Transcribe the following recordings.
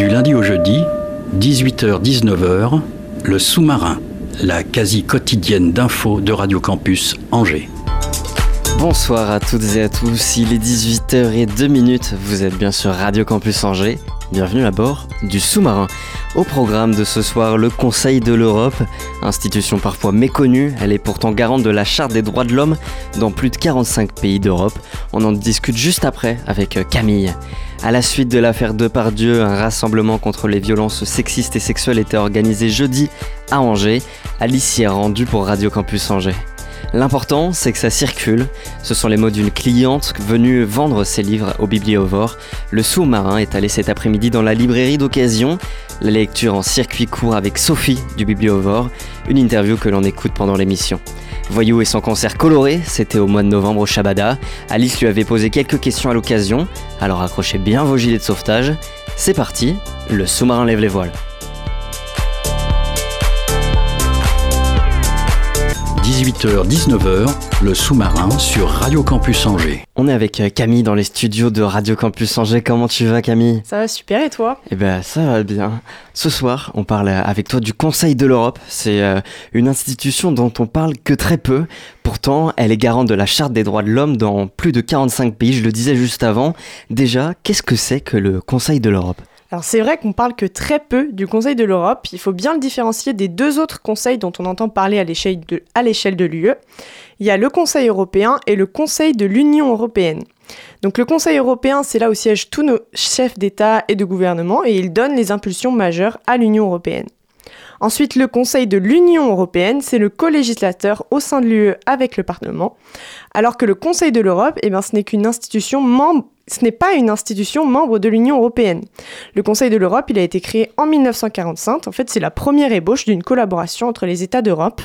Du lundi au jeudi, 18h-19h, le sous-marin, la quasi quotidienne d'infos de Radio Campus Angers. Bonsoir à toutes et à tous, il est 18h02, vous êtes bien sur Radio Campus Angers, bienvenue à bord du sous-marin. Au programme de ce soir, le Conseil de l'Europe, institution parfois méconnue, elle est pourtant garante de la Charte des droits de l'homme dans plus de 45 pays d'Europe. On en discute juste après avec Camille. À la suite de l'affaire Depardieu, un rassemblement contre les violences sexistes et sexuelles était organisé jeudi à Angers. Alice y est rendue pour Radio Campus Angers. L'important, c'est que ça circule. Ce sont les mots d'une cliente venue vendre ses livres au Bibliovore. Le sous-marin est allé cet après-midi dans la librairie d'occasion. La lecture en circuit court avec Sophie du Bibliovore. Une interview que l'on écoute pendant l'émission. Voyou et son concert coloré, c'était au mois de novembre au Shabada. Alice lui avait posé quelques questions à l'occasion, alors accrochez bien vos gilets de sauvetage. C'est parti, le sous-marin lève les voiles. 18h-19h, le sous-marin sur Radio Campus Angers. On est avec euh, Camille dans les studios de Radio Campus Angers. Comment tu vas Camille? Ça va super et toi? Eh ben ça va bien. Ce soir, on parle avec toi du Conseil de l'Europe. C'est euh, une institution dont on parle que très peu. Pourtant, elle est garante de la Charte des droits de l'homme dans plus de 45 pays. Je le disais juste avant. Déjà, qu'est-ce que c'est que le Conseil de l'Europe? Alors c'est vrai qu'on parle que très peu du Conseil de l'Europe. Il faut bien le différencier des deux autres conseils dont on entend parler à l'échelle de, l'UE. Il y a le Conseil européen et le Conseil de l'Union européenne. Donc le Conseil européen, c'est là où siègent tous nos chefs d'État et de gouvernement et il donne les impulsions majeures à l'Union européenne. Ensuite, le Conseil de l'Union européenne, c'est le co-législateur au sein de l'UE avec le Parlement, alors que le Conseil de l'Europe, eh ben, ce n'est qu'une institution membre ce n'est pas une institution membre de l'Union européenne. Le Conseil de l'Europe, il a été créé en 1945. En fait, c'est la première ébauche d'une collaboration entre les États d'Europe.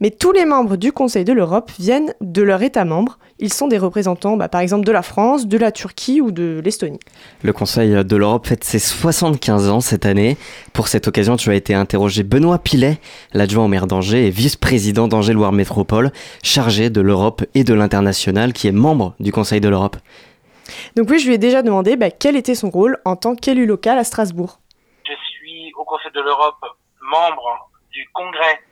Mais tous les membres du Conseil de l'Europe viennent de leur État membre. Ils sont des représentants, bah, par exemple, de la France, de la Turquie ou de l'Estonie. Le Conseil de l'Europe fête ses 75 ans cette année. Pour cette occasion, tu as été interrogé Benoît Pilet, l'adjoint au maire d'Angers et vice-président d'Angers-Loire Métropole, chargé de l'Europe et de l'international, qui est membre du Conseil de l'Europe. Donc oui, je lui ai déjà demandé bah, quel était son rôle en tant qu'élu local à Strasbourg. Je suis au Conseil de l'Europe membre du Congrès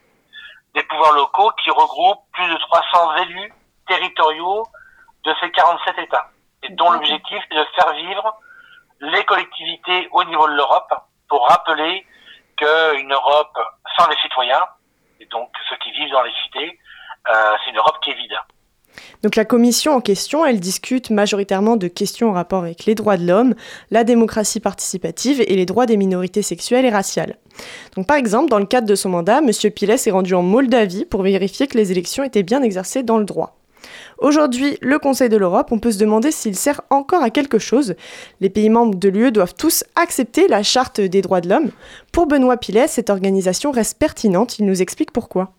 des pouvoirs locaux qui regroupe plus de 300 élus territoriaux de ces 47 États et dont l'objectif est de faire vivre les collectivités au niveau de l'Europe pour rappeler qu'une Europe sans les citoyens, et donc ceux qui vivent dans les cités, euh, c'est une Europe qui est vide. Donc la commission en question, elle discute majoritairement de questions en rapport avec les droits de l'homme, la démocratie participative et les droits des minorités sexuelles et raciales. Donc par exemple, dans le cadre de son mandat, M. Pilet s'est rendu en Moldavie pour vérifier que les élections étaient bien exercées dans le droit. Aujourd'hui, le Conseil de l'Europe, on peut se demander s'il sert encore à quelque chose. Les pays membres de l'UE doivent tous accepter la charte des droits de l'homme. Pour Benoît Pilet, cette organisation reste pertinente, il nous explique pourquoi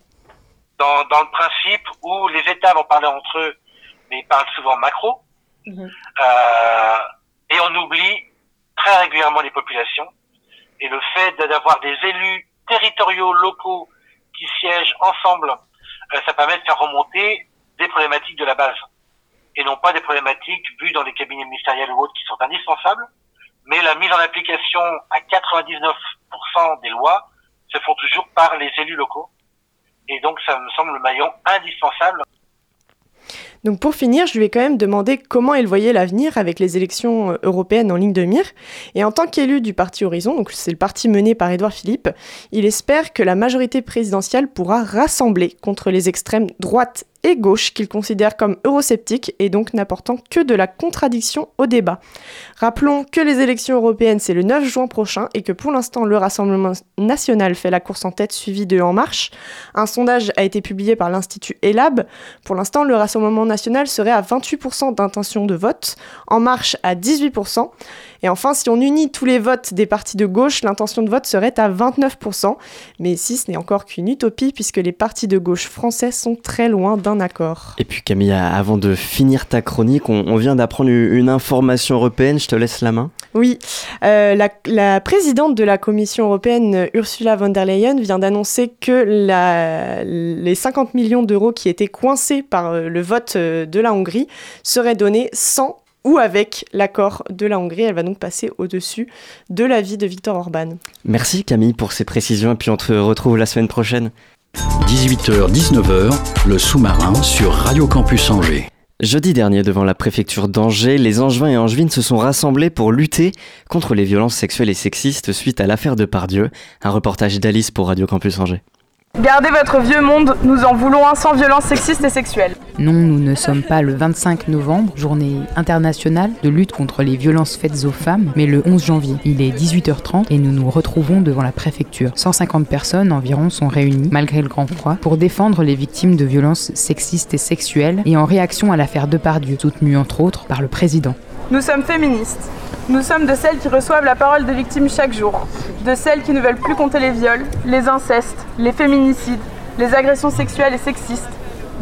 dans, dans, le principe où les États vont parler entre eux, mais ils parlent souvent macro, mmh. euh, et on oublie très régulièrement les populations. Et le fait d'avoir des élus territoriaux locaux qui siègent ensemble, euh, ça permet de faire remonter des problématiques de la base, et non pas des problématiques vues dans les cabinets ministériels ou autres qui sont indispensables, mais la mise en application à 99% des lois se font toujours par les élus locaux. Et donc, ça me semble le maillon indispensable. Donc pour finir, je lui ai quand même demandé comment il voyait l'avenir avec les élections européennes en ligne de mire. Et en tant qu'élu du parti Horizon, donc c'est le parti mené par Édouard Philippe, il espère que la majorité présidentielle pourra rassembler contre les extrêmes droite et gauche qu'il considère comme eurosceptiques et donc n'apportant que de la contradiction au débat. Rappelons que les élections européennes c'est le 9 juin prochain et que pour l'instant le Rassemblement national fait la course en tête suivi de En Marche. Un sondage a été publié par l'Institut ELAB. Pour l'instant le Rassemblement national serait à 28% d'intention de vote, En Marche à 18%. Et enfin, si on unit tous les votes des partis de gauche, l'intention de vote serait à 29%. Mais ici, ce n'est encore qu'une utopie puisque les partis de gauche français sont très loin d'un accord. Et puis Camille, avant de finir ta chronique, on, vient d'apprendre une information européenne, je te laisse la main. Oui, euh, la, présidente de la Commission européenne, Ursula von der Leyen, vient d'annoncer que les 50 millions d'euros qui étaient coincés par euh, le vote euh, de la Hongrie seraient donnés sans ou avec l'accord de la Hongrie. Elle va donc passer au-dessus de l'avis de Viktor Orban. Merci Camille pour ces précisions et puis on te retrouve la semaine prochaine. 18h-19h, le sous-marin sur Radio Campus Angers. Jeudi dernier, devant la préfecture d'Angers, les Angevins et Angevines se sont rassemblés pour lutter contre les violences sexuelles et sexistes suite à l'affaire de Pardieu. Un reportage d'Alice pour Radio Campus Angers. Gardez votre vieux monde, nous en voulons un sans violence sexiste et sexuelle. Non, nous ne sommes pas le 25 novembre, journée internationale de lutte contre les violences faites aux femmes, mais le 11 janvier. Il est 18h30 et nous nous retrouvons devant la préfecture. 150 personnes environ sont réunies, malgré le grand froid, pour défendre les victimes de violences sexistes et sexuelles et en réaction à l'affaire Depardieu, soutenue entre autres par le président. Nous sommes féministes. Nous sommes de celles qui reçoivent la parole des victimes chaque jour, de celles qui ne veulent plus compter les viols, les incestes, les féminicides, les agressions sexuelles et sexistes,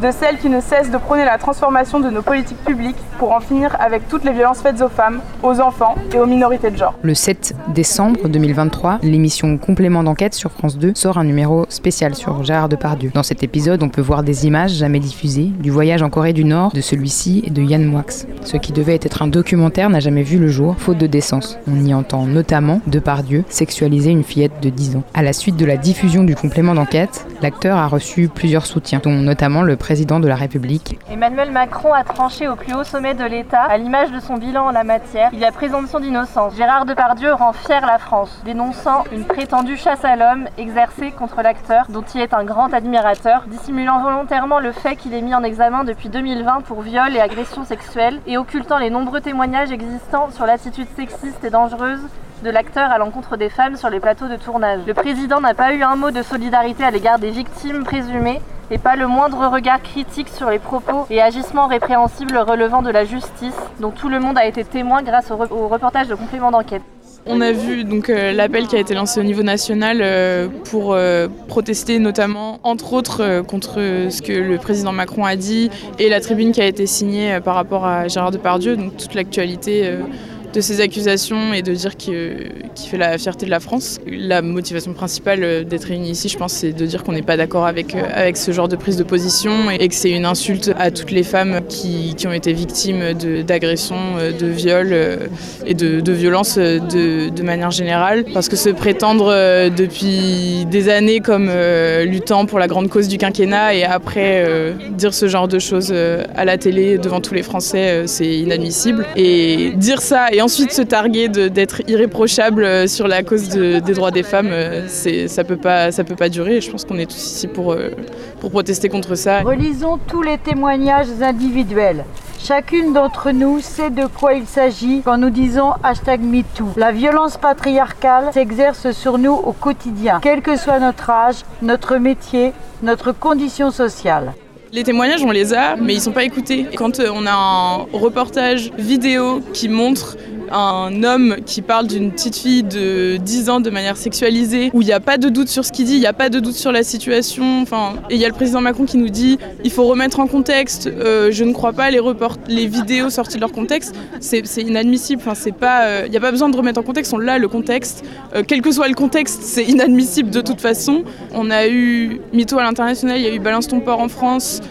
de celles qui ne cessent de prôner la transformation de nos politiques publiques pour en finir avec toutes les violences faites aux femmes, aux enfants et aux minorités de genre. Le 7 décembre 2023, l'émission Complément d'enquête sur France 2 sort un numéro spécial sur Gérard Depardieu. Dans cet épisode, on peut voir des images jamais diffusées du voyage en Corée du Nord de celui-ci et de Yann Moix. Ce qui devait être un documentaire n'a jamais vu le jour, faute de décence. On y entend notamment Depardieu sexualiser une fillette de 10 ans. À la suite de la diffusion du complément d'enquête, l'acteur a reçu plusieurs soutiens, dont notamment le président de la République. Emmanuel Macron a tranché au plus haut sommet de l'État, à l'image de son bilan en la matière. Il y a présomption d'innocence. Gérard Depardieu rend fier la France, dénonçant une prétendue chasse à l'homme exercée contre l'acteur, dont il est un grand admirateur, dissimulant volontairement le fait qu'il est mis en examen depuis 2020 pour viol et agression sexuelle, et occultant les nombreux témoignages existants sur l'attitude sexiste et dangereuse de l'acteur à l'encontre des femmes sur les plateaux de tournage. Le président n'a pas eu un mot de solidarité à l'égard des victimes présumées et pas le moindre regard critique sur les propos et agissements répréhensibles relevant de la justice, dont tout le monde a été témoin grâce au, reportage de complément d'enquête. On a vu donc euh, l'appel qui a été lancé au niveau national euh, pour euh, protester notamment, entre autres, contre ce que le président Macron a dit et la tribune qui a été signée par rapport à Gérard Depardieu, donc toute l'actualité de ces accusations et de dire qu'il fait la fierté de la France. La motivation principale euh, d'être réunis ici, je pense, c'est de dire qu'on n'est pas d'accord avec, euh, avec ce genre de prise de position et que c'est une insulte à toutes les femmes qui, qui ont été victimes d'agressions, de, euh, de, viols et de, de violences de, de, manière générale. Parce que se prétendre depuis des années comme luttant pour la grande cause du quinquennat et après dire ce genre de choses à la télé devant tous les Français, c'est inadmissible. Et dire ça et ensuite se targuer d'être irréprochable euh, sur la cause des droits des femmes, euh, ça peut pas, peut pas durer. je pense qu'on est tous ici pour, euh, pour protester contre ça. Relisons tous les témoignages individuels. Chacune d'entre nous sait de quoi il s'agit quand nous disons hashtag MeToo. La violence patriarcale s'exerce sur nous au quotidien, quel que soit notre âge, notre métier, notre condition sociale. Les témoignages, on les a, mais ils sont pas écoutés. Quand euh, on a un reportage vidéo qui montre un homme qui parle d'une petite fille de 10 ans de manière sexualisée, où il n'y a pas de doute sur ce qu'il dit, il n'y a pas de doute sur la situation. Enfin, et il y a le président Macron qui nous dit il faut remettre en contexte. Euh, je ne crois pas les, les vidéos sorties de leur contexte. C'est inadmissible. Enfin. Euh, il n'y a pas besoin de remettre en contexte. On l'a le contexte. Euh, quel que soit le contexte, c'est inadmissible de toute façon. On a eu Mytho à l'international, il y a eu Balance ton port en France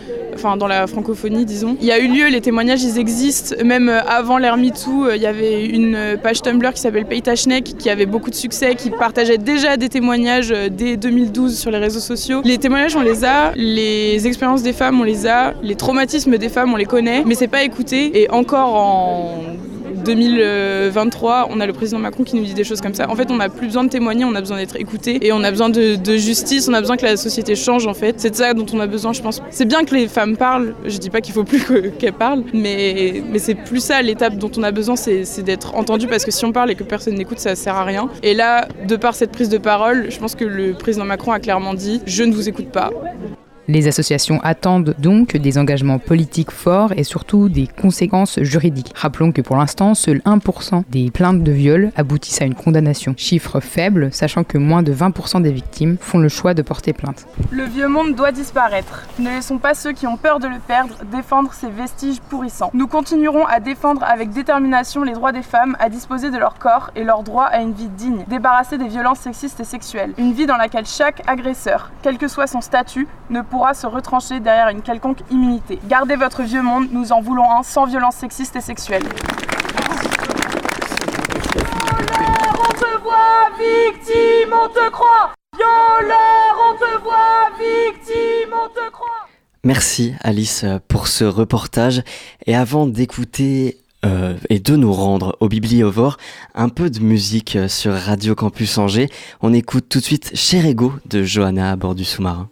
enfin dans la francophonie disons. Il y a eu lieu, les témoignages ils existent, même euh, avant l'ère MeToo, euh, il y avait une euh, page Tumblr qui s'appelle Paytachnek qui avait beaucoup de succès, qui partageait déjà des témoignages dès 2012 sur les réseaux sociaux. Les témoignages on les a, les expériences des femmes on les a, les traumatismes des femmes on les connaît, mais c'est pas écouté. Et encore en 2023, on a le président Macron qui nous dit des choses comme ça. En fait, on n'a plus besoin de témoigner, on a besoin d'être écouté et on a besoin de, justice, on a besoin que la société change en fait. C'est de ça dont on a besoin, je pense. C'est bien que les femmes parlent, je dis pas qu'il faut plus qu'elles parlent, mais, mais c'est plus ça l'étape dont on a besoin, c'est d'être entendu parce que si on parle et que personne n'écoute, ça sert à rien. Et là, de par cette prise de parole, je pense que le président Macron a clairement dit je ne vous écoute pas. Les associations attendent donc des engagements politiques forts et surtout des conséquences juridiques. Rappelons que pour l'instant, seul 1% des plaintes de viol aboutissent à une condamnation. Chiffre faible, sachant que moins de 20% des victimes font le choix de porter plainte. Le vieux monde doit disparaître. Ne laissons pas ceux qui ont peur de le perdre défendre ces vestiges pourrissants. Nous continuerons à défendre avec détermination les droits des femmes à disposer de leur corps et leur droit à une vie digne, débarrassée des violences sexistes et sexuelles. Une vie dans laquelle chaque agresseur, quel que soit son statut, ne pourra se retrancher derrière une quelconque immunité. Gardez votre vieux monde, nous en voulons un sans violence sexiste et sexuelle. on te voit victime, on te croit Violeur, on te voit victime, on te croit Merci Alice pour ce reportage. Et avant d'écouter euh, et de nous rendre au Bibliovore, un peu de musique sur Radio Campus Angers, on écoute tout de suite Cher Ego de Johanna à bord du sous-marin.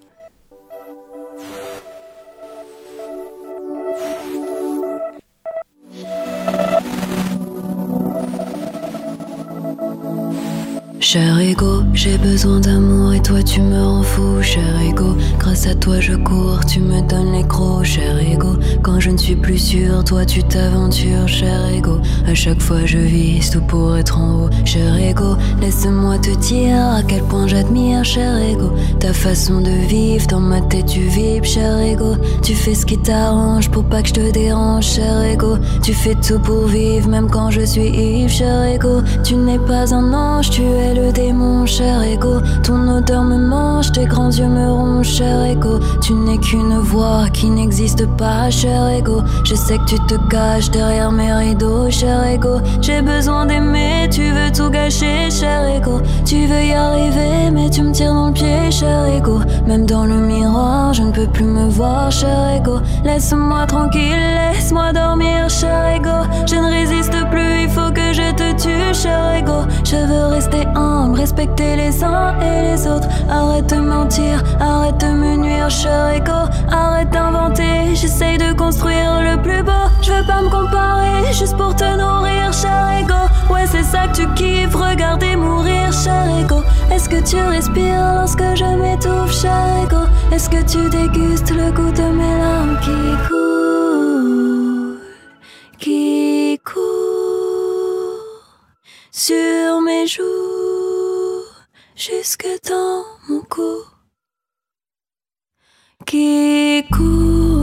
Cher ego, j'ai besoin d'amour et toi tu me rends fou, cher ego. Grâce à toi je cours, tu me donnes les crocs, cher ego. Quand je ne suis plus sûr, toi tu t'aventures, cher ego. À chaque fois je vise tout pour être en haut, cher ego. Laisse-moi te dire à quel point j'admire, cher ego. Ta façon de vivre, dans ma tête tu vibres, cher ego. Tu fais ce qui t'arrange pour pas que je te dérange, cher ego. Tu fais tout pour vivre, même quand je suis ivre, cher ego. Tu n'es pas un ange, tu es le démon, cher ego. Ton odeur me mange, tes grands yeux me rongent, cher ego. Tu n'es qu'une voix qui n'existe pas, cher ego. Je sais que tu te caches derrière mes rideaux, cher ego. J'ai besoin d'aimer, tu veux tout gâcher, cher ego. Tu veux y arriver, mais tu me tires dans le pied, cher ego. Même dans le miroir, je ne peux plus me voir, cher ego. Laisse-moi tranquille, laisse-moi dormir, cher ego. Je ne résiste plus, faut que je te tue, cher ego. Je veux rester humble, respecter les uns et les autres. Arrête de mentir, arrête de me nuire, cher ego. Arrête d'inventer, j'essaye de construire le plus beau. Je veux pas me comparer, juste pour te nourrir, cher ego. Ouais, c'est ça que tu kiffes, regarder mourir, cher ego. Est-ce que tu respires lorsque je m'étouffe, cher ego? Est-ce que tu dégustes le goût de mes larmes qui coulent, dans mon cou, qui court,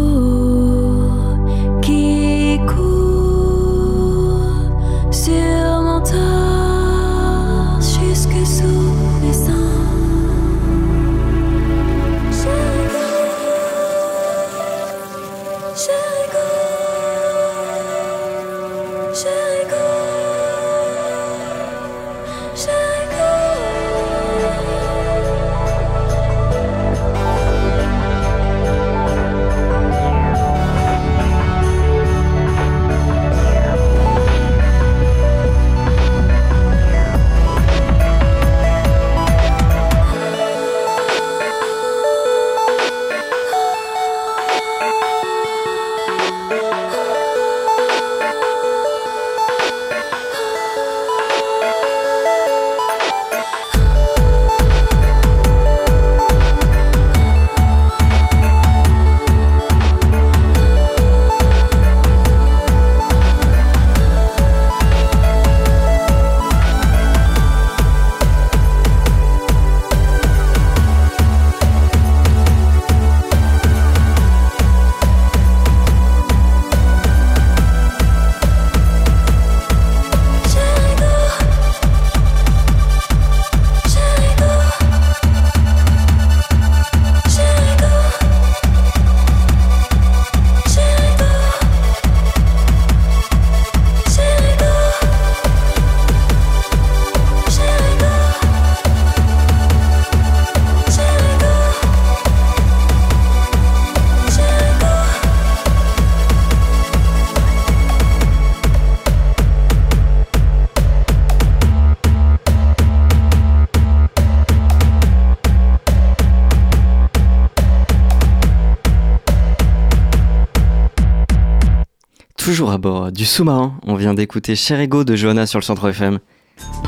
À bord du sous-marin, on vient d'écouter Cher Ego de Johanna sur le centre FM.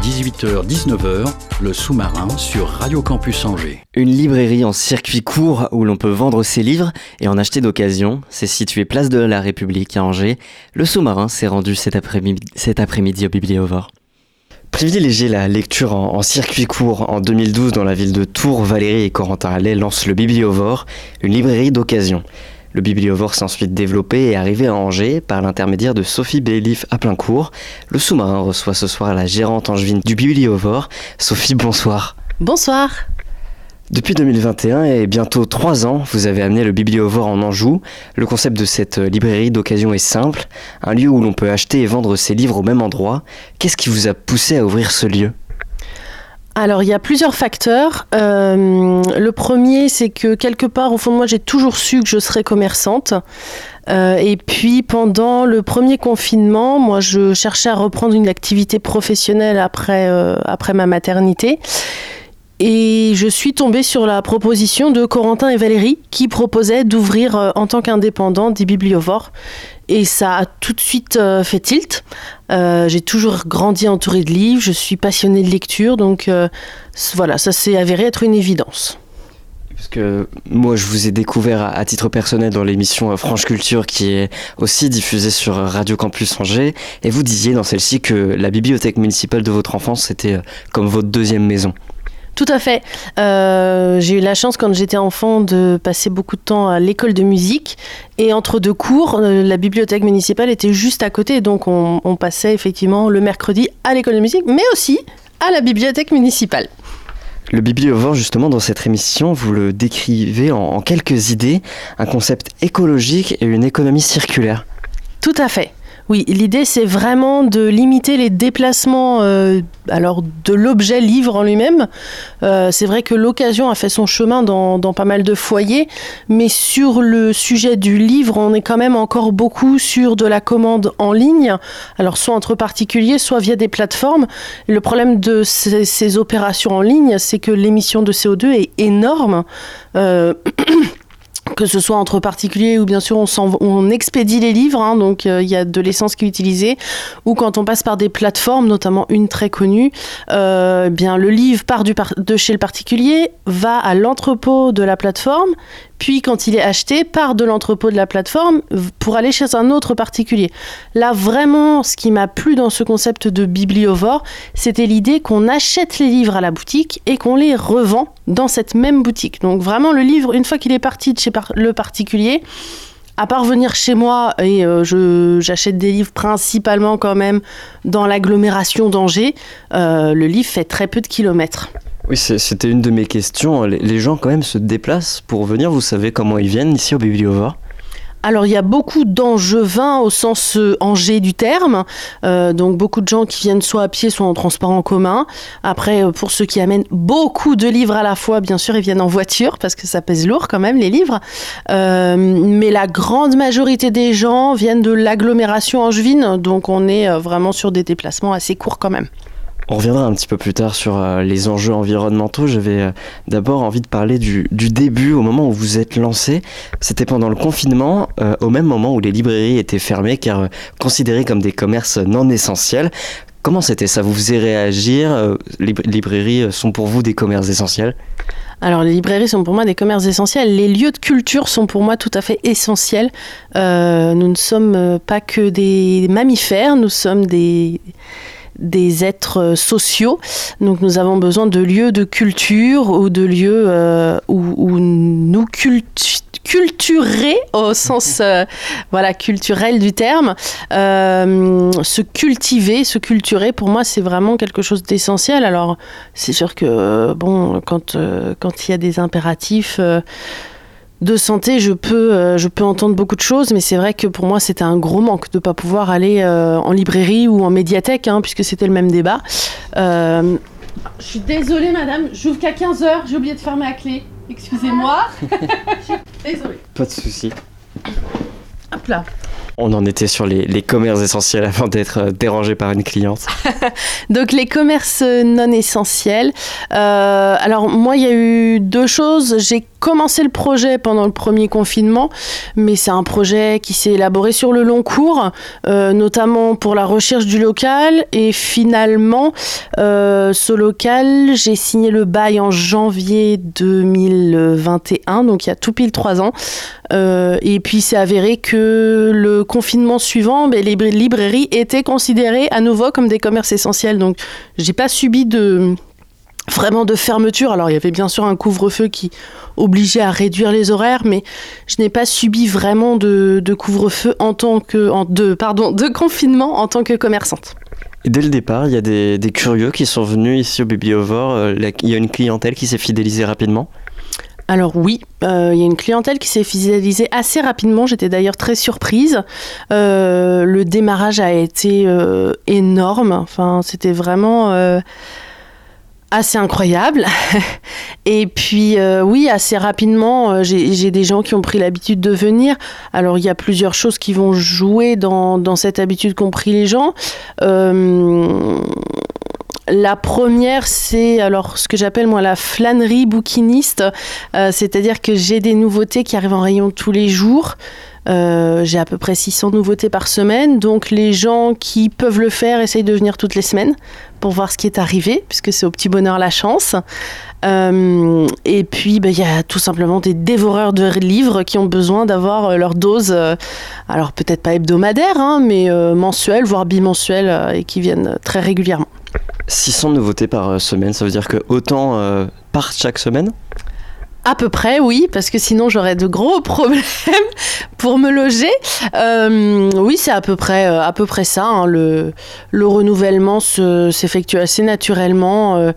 18h-19h, le sous-marin sur Radio Campus Angers. Une librairie en circuit court où l'on peut vendre ses livres et en acheter d'occasion. C'est situé place de la République à Angers. Le sous-marin s'est rendu cet après-midi après au Bibliovore. Privilégier la lecture en, circuit court, en 2012 dans la ville de Tours, Valérie et Corentin Allais lancent le Bibliovore, une librairie d'occasion. Le bibliovore s'est ensuite développé et arrivé à Angers par l'intermédiaire de Sophie Bélif à plein cours. Le sous-marin reçoit ce soir la gérante angevine du bibliovore. Sophie, bonsoir. Bonsoir. Depuis 2021 et bientôt trois ans, vous avez amené le bibliovore en Anjou. Le concept de cette librairie d'occasion est simple, un lieu où l'on peut acheter et vendre ses livres au même endroit. Qu'est-ce qui vous a poussé à ouvrir ce lieu? Alors, il y a plusieurs facteurs. Euh, le premier, c'est que quelque part, au fond de moi, j'ai toujours su que je serais commerçante. Euh, et puis, pendant le premier confinement, moi, je cherchais à reprendre une activité professionnelle après, euh, après ma maternité. Et je suis tombée sur la proposition de Corentin et Valérie qui proposaient d'ouvrir en tant qu'indépendant des bibliovores. Et ça a tout de suite fait tilt. Euh, j'ai toujours grandi entourée de livres, je suis passionnée de lecture, donc euh, voilà, ça s'est avéré être une évidence. Parce que moi, je vous ai découvert à, titre personnel dans l'émission Franche Culture qui est aussi diffusée sur Radio Campus Angers. Et vous disiez dans celle-ci que la bibliothèque municipale de votre enfance, c'était comme votre deuxième maison. Tout à fait. Euh, j'ai eu la chance quand j'étais enfant de passer beaucoup de temps à l'école de musique et entre deux cours, euh, la bibliothèque municipale était juste à côté, donc on, passait effectivement le mercredi à l'école de musique, mais aussi à la bibliothèque municipale. Le bibliovore, justement, dans cette émission, vous le décrivez en quelques idées, un concept écologique et une économie circulaire. Tout à fait. Oui, l'idée c'est vraiment de limiter les déplacements euh, alors de l'objet livre en lui-même. Euh, c'est vrai que l'occasion a fait son chemin dans, pas mal de foyers, mais sur le sujet du livre, on est quand même encore beaucoup sur de la commande en ligne, alors soit entre particuliers, soit via des plateformes. Le problème de ces, opérations en ligne, c'est que l'émission de CO2 est énorme. Euh, que ce soit entre particuliers ou bien sûr on, expédie les livres, hein, donc euh, il y a de l'essence qui est utilisée, ou quand on passe par des plateformes, notamment une très connue, euh, bien le livre part du de chez le particulier, va à l'entrepôt de la plateforme, puis quand il est acheté, part de l'entrepôt de la plateforme pour aller chez un autre particulier. Là, vraiment, ce qui m'a plu dans ce concept de bibliovore, c'était l'idée qu'on achète les livres à la boutique et qu'on les revend dans cette même boutique. Donc vraiment, le livre, une fois qu'il est parti de chez le particulier, à part venir chez moi, et euh, j'achète des livres principalement quand même dans l'agglomération d'Angers, euh, le livre fait très peu de kilomètres. Oui, c'était une de mes questions. Les gens quand même se déplacent pour venir. Vous savez comment ils viennent ici au Bibliovore alors il y a beaucoup d'angevins au sens euh, angers du terme, euh, donc beaucoup de gens qui viennent soit à pied, soit en transport en commun. Après, euh, pour ceux qui amènent beaucoup de livres à la fois, bien sûr, ils viennent en voiture parce que ça pèse lourd quand même les livres. mais la grande majorité des gens viennent de l'agglomération angevine, donc on est vraiment sur des déplacements assez courts quand même. On reviendra un petit peu plus tard sur euh, les enjeux environnementaux. J'avais euh, d'abord envie de parler du, début, au moment où vous êtes lancé. C'était pendant le confinement, euh, au même moment où les librairies étaient fermées car considérées comme des commerces non essentiels. Comment c'était ça? Vous faisiez réagir Les librairies sont pour vous des commerces essentiels? Alors les librairies sont pour moi des commerces essentiels. Les lieux de culture sont pour moi tout à fait essentiels. nous ne sommes pas que des mammifères, nous sommes des des êtres sociaux. Donc nous avons besoin de lieux de culture ou de lieux euh, où, nous culturer au sens euh, voilà culturel du terme euh, se cultiver se culturer pour moi c'est vraiment quelque chose d'essentiel alors c'est sûr que bon quand quand il y a des impératifs de santé, je peux, euh, je peux entendre beaucoup de choses, mais c'est vrai que pour moi, c'était un gros manque de ne pas pouvoir aller euh, en librairie ou en médiathèque, hein, puisque c'était le même débat. Euh, je suis désolée, madame, j'ouvre qu'à 15h, j'ai oublié de fermer la clé. Excusez-moi. désolée. Pas de souci. Hop là. On en était sur les, commerces essentiels avant d'être euh, dérangé par une cliente. Donc les commerces non essentiels. Euh, alors moi, il y a eu deux choses. J'ai commencé le projet pendant le premier confinement, mais c'est un projet qui s'est élaboré sur le long cours, euh, notamment pour la recherche du local. Et finalement, ce local, j'ai signé le bail en janvier 2021, donc il y a tout pile trois ans. Et puis c'est avéré que le confinement suivant, ben, les librairies étaient considérées à nouveau comme des commerces essentiels. Donc j'ai pas subi de vraiment de fermeture. Alors il y avait bien sûr un couvre-feu qui obligeait à réduire les horaires, mais je n'ai pas subi vraiment de, couvre-feu en tant que de pardon de confinement en tant que commerçante. Dès le départ, il y a des, curieux qui sont venus ici au Bibliovore. Euh, il y a une clientèle qui s'est fidélisée rapidement? Alors oui, euh, il y a une clientèle qui s'est fidélisée assez rapidement. J'étais d'ailleurs très surprise. Euh, le démarrage a été énorme. Enfin, c'était vraiment assez incroyable. Et puis euh, oui, assez rapidement, euh, j'ai des gens qui ont pris l'habitude de venir. Alors il y a plusieurs choses qui vont jouer dans, cette habitude qu'ont pris les gens. Euh, la première, c'est alors ce que j'appelle moi la flânerie bouquiniste, c'est-à-dire que j'ai des nouveautés qui arrivent en rayon tous les jours. j'ai à peu près 600 nouveautés par semaine, donc les gens qui peuvent le faire essayent de venir toutes les semaines pour voir ce qui est arrivé, puisque c'est au petit bonheur la chance. Euh, et puis, ben, il y a tout simplement des dévoreurs de livres qui ont besoin d'avoir euh, leur dose, euh, alors peut-être pas hebdomadaire, hein, mais mensuelle, voire bimensuelle, et qui viennent très régulièrement. 600 nouveautés par semaine, ça veut dire que autant partent chaque semaine à peu près, oui, parce que sinon j'aurais de gros problèmes pour me loger. Euh, oui, c'est à peu près, euh, à peu près ça. Hein. Le, le renouvellement s'effectue assez naturellement. Euh,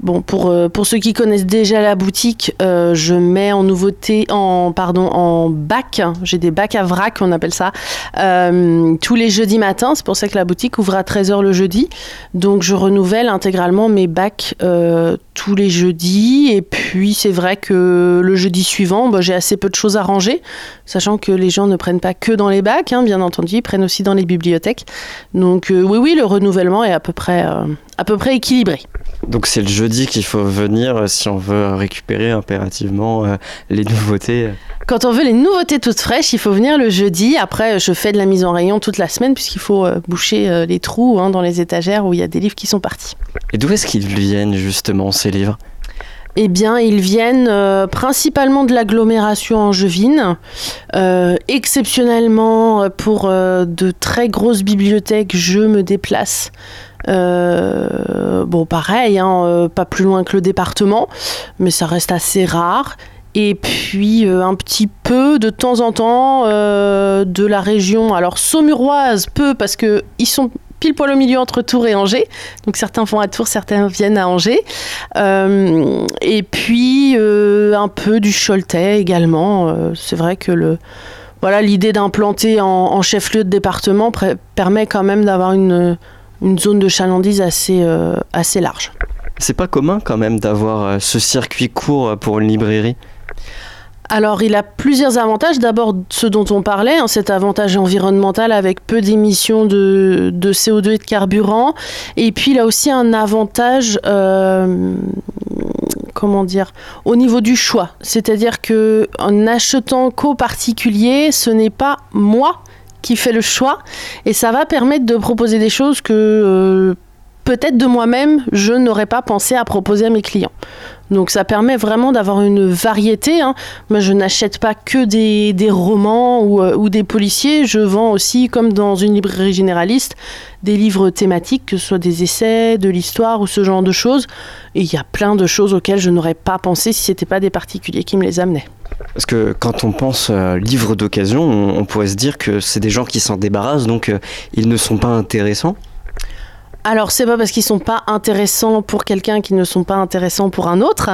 Bon, pour, euh, pour ceux qui connaissent déjà la boutique, euh, je mets en nouveauté, en, pardon, en bac, j'ai des bacs à vrac, on appelle ça, euh, tous les jeudis matins. C'est pour ça que la boutique ouvre à 13h le jeudi. Donc, je renouvelle intégralement mes bacs tous les jeudis. Et puis, c'est vrai que le jeudi suivant, bah, j'ai assez peu de choses à ranger, sachant que les gens ne prennent pas que dans les bacs, hein, bien entendu, ils prennent aussi dans les bibliothèques. Donc, oui, oui, le renouvellement est à peu près, à peu près équilibré. Donc c'est le jeudi qu'il faut venir euh, si on veut récupérer impérativement euh, les nouveautés. Quand on veut les nouveautés toutes fraîches, il faut venir le jeudi. Après, je fais de la mise en rayon toute la semaine puisqu'il faut euh, boucher les trous hein, dans les étagères où il y a des livres qui sont partis. Et d'où est-ce qu'ils viennent justement ces livres eh bien, ils viennent principalement de l'agglomération angevine. exceptionnellement, pour de très grosses bibliothèques, je me déplace euh, bon, pareil, hein, euh, pas plus loin que le département, mais ça reste assez rare. Et puis euh, un petit peu de temps en temps de la région, alors saumuroise, peu parce que ils sont pile poil au milieu entre Tours et Angers. Donc certains vont à Tours, certains viennent à Angers. et puis un peu du Choletais également. c'est vrai que le, voilà, l'idée d'implanter en, en chef-lieu de département permet quand même d'avoir une, une zone de chalandise assez, euh, assez large. C'est pas commun quand même d'avoir euh, ce circuit court euh, pour une librairie? Alors, il a plusieurs avantages. D'abord, ce dont on parlait, hein, cet avantage environnemental avec peu d'émissions de, de, CO2 et de carburant. Et puis, il a aussi un avantage, comment dire, au niveau du choix. C'est-à-dire que en achetant qu'au particulier, ce n'est pas moi qui fait le choix et ça va permettre de proposer des choses que euh, peut-être de moi-même je n'aurais pas pensé à proposer à mes clients. Donc ça permet vraiment d'avoir une variété. Hein. Moi je n'achète pas que des, romans ou, euh, ou, des policiers, je vends aussi comme dans une librairie généraliste des livres thématiques, que ce soit des essais, de l'histoire ou ce genre de choses. Et il y a plein de choses auxquelles je n'aurais pas pensé si ce n'était pas des particuliers qui me les amenaient. Parce que quand on pense euh, livre d'occasion, on, pourrait se dire que c'est des gens qui s'en débarrassent, donc euh, ils ne sont pas intéressants. Alors c'est pas parce qu'ils sont pas intéressants pour quelqu'un qu'ils ne sont pas intéressants pour un autre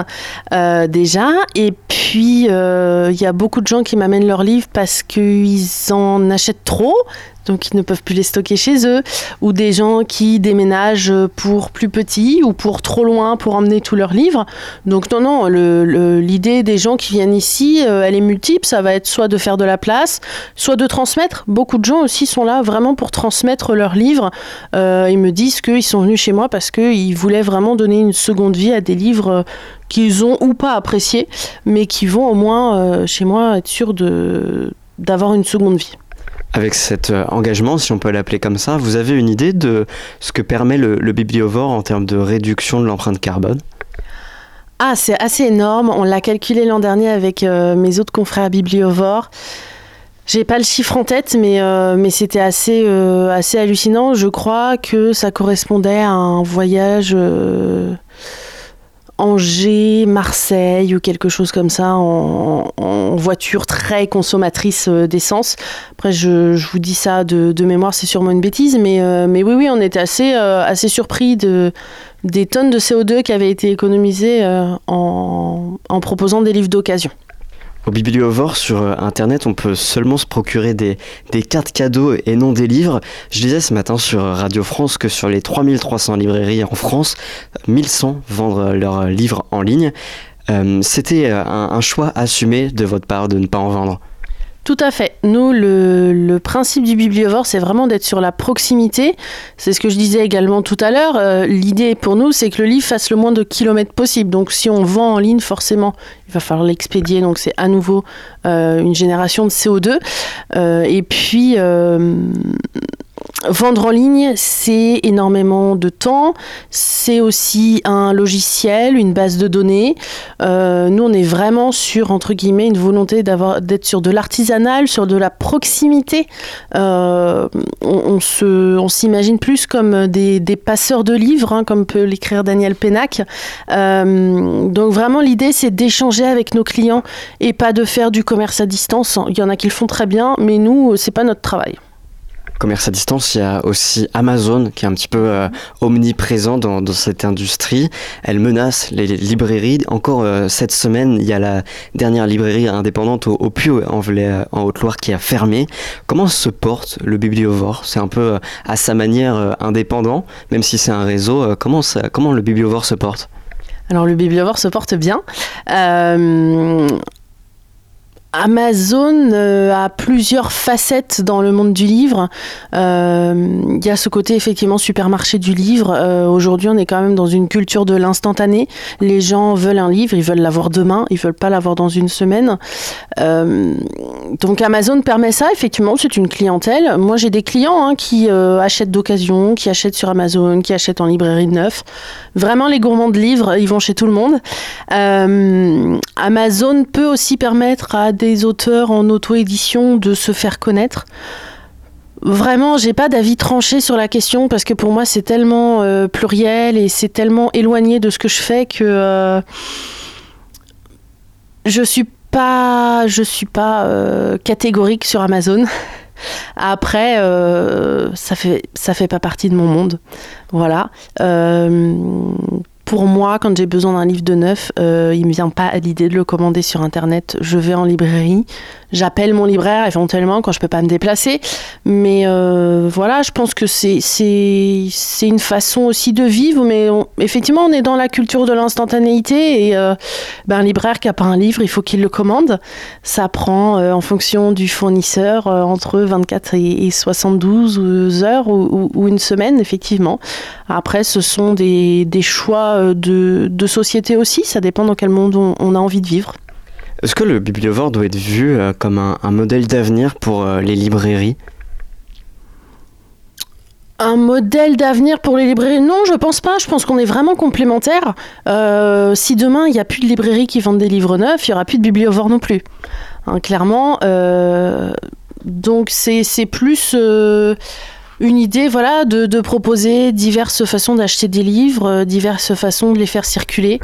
euh, déjà. Et puis il y a beaucoup de gens qui m'amènent leurs livres parce qu'ils en achètent trop, donc ils ne peuvent plus les stocker chez eux, ou des gens qui déménagent pour plus petit ou pour trop loin pour emmener tous leurs livres. Donc non, non, l'idée des gens qui viennent ici, euh, elle est multiple. Ça va être soit de faire de la place, soit de transmettre. Beaucoup de gens aussi sont là vraiment pour transmettre leurs livres. Euh, ils me disent qu'ils sont venus chez moi parce qu'ils voulaient vraiment donner une seconde vie à des livres qu'ils ont ou pas appréciés, mais qui vont au moins euh, chez moi être sûrs d'avoir une seconde vie. Avec cet euh, engagement, si on peut l'appeler comme ça, vous avez une idée de ce que permet le, bibliovore en termes de réduction de l'empreinte carbone? Ah, c'est assez énorme. On l'a calculé l'an dernier avec euh, mes autres confrères bibliovores. J'ai pas le chiffre en tête, mais, euh, mais c'était assez, assez hallucinant. Je crois que ça correspondait à un voyage Angers, Marseille ou quelque chose comme ça en, voiture très consommatrice euh, d'essence. Après, je, vous dis ça de, mémoire, c'est sûrement une bêtise, mais, euh, mais oui, oui, on était assez, euh, assez surpris de, des tonnes de CO2 qui avaient été économisées en, en proposant des livres d'occasion. Au Bibliovore sur euh, internet, on peut seulement se procurer des, des, cartes cadeaux et non des livres. Je disais ce matin sur Radio France que sur les 3300 librairies en France, 1100 vendent leurs livres en ligne. Euh, c'était un, un choix assumé de votre part de ne pas en vendre. Tout à fait. Nous, le, principe du bibliovore, c'est vraiment d'être sur la proximité. C'est ce que je disais également tout à l'heure. Euh, l'idée pour nous, c'est que le livre fasse le moins de kilomètres possible. Donc, si on vend en ligne, forcément, il va falloir l'expédier. Donc, c'est à nouveau euh, une génération de CO2. Euh, et puis, Vendre en ligne, c'est énormément de temps, c'est aussi un logiciel, une base de données. Euh, nous, on est vraiment sur, entre guillemets, une volonté d'être sur de l'artisanal, sur de la proximité. Euh, on, on s'imagine plus comme des, passeurs de livres, hein, comme peut l'écrire Daniel Pénac. Euh, donc vraiment, l'idée, c'est d'échanger avec nos clients et pas de faire du commerce à distance. Il y en a qui le font très bien, mais nous, c'est pas notre travail commerce à distance, il y a aussi Amazon qui est un petit peu euh, omniprésent dans, cette industrie. Elle menace les librairies. Encore euh, cette semaine, il y a la dernière librairie indépendante au, Puy en, en Haute-Loire qui a fermé. Comment se porte le Bibliovore? C'est un peu euh, à sa manière indépendant, même si c'est un réseau. comment, comment le Bibliovore se porte? Alors le bibliovore se porte bien. Amazon euh, a plusieurs facettes dans le monde du livre. Euh, il y a ce côté effectivement supermarché du livre. Euh, aujourd'hui, on est quand même dans une culture de l'instantané. Les gens veulent un livre, ils veulent l'avoir demain, ils veulent pas l'avoir dans une semaine. donc Amazon permet ça. Effectivement, c'est une clientèle. Moi, j'ai des clients hein, qui achètent d'occasion, qui achètent sur Amazon, qui achètent en librairie de neuf. Vraiment, les gourmands de livres, ils vont chez tout le monde. Amazon peut aussi permettre à auteurs en auto-édition de se faire connaître. Vraiment, j'ai pas d'avis tranché sur la question parce que pour moi c'est tellement euh, pluriel et c'est tellement éloigné de ce que je fais que euh, je suis pas, je suis pas euh, catégorique sur Amazon. Après, ça fait ça fait pas partie de mon monde, voilà pour moi, quand j'ai besoin d'un livre de neuf, euh, il ne me vient pas à l'idée de le commander sur Internet. Je vais en librairie, j'appelle mon libraire éventuellement quand je ne peux pas me déplacer. Mais euh, voilà, je pense que c'est une façon aussi de vivre. Mais effectivement, on est dans la culture de l'instantanéité. Et euh, ben, un libraire qui n'a pas un livre, il faut qu'il le commande. Ça prend, en fonction du fournisseur, entre 24 et, 72 heures ou, une semaine, effectivement. Après, ce sont des choix euh, de, société aussi, ça dépend dans quel monde on, a envie de vivre. Est-ce que le bibliovore doit être vu euh, comme un, modèle d'avenir pour euh, les librairies? Un modèle d'avenir pour les librairies? Non, je pense pas. Je pense qu'on est vraiment complémentaires. si demain il n'y a plus de librairies qui vendent des livres neufs, il n'y aura plus de bibliovore non plus. Hein, clairement. donc c'est plus une idée voilà, de, proposer diverses façons d'acheter des livres, euh, diverses façons de les faire circuler,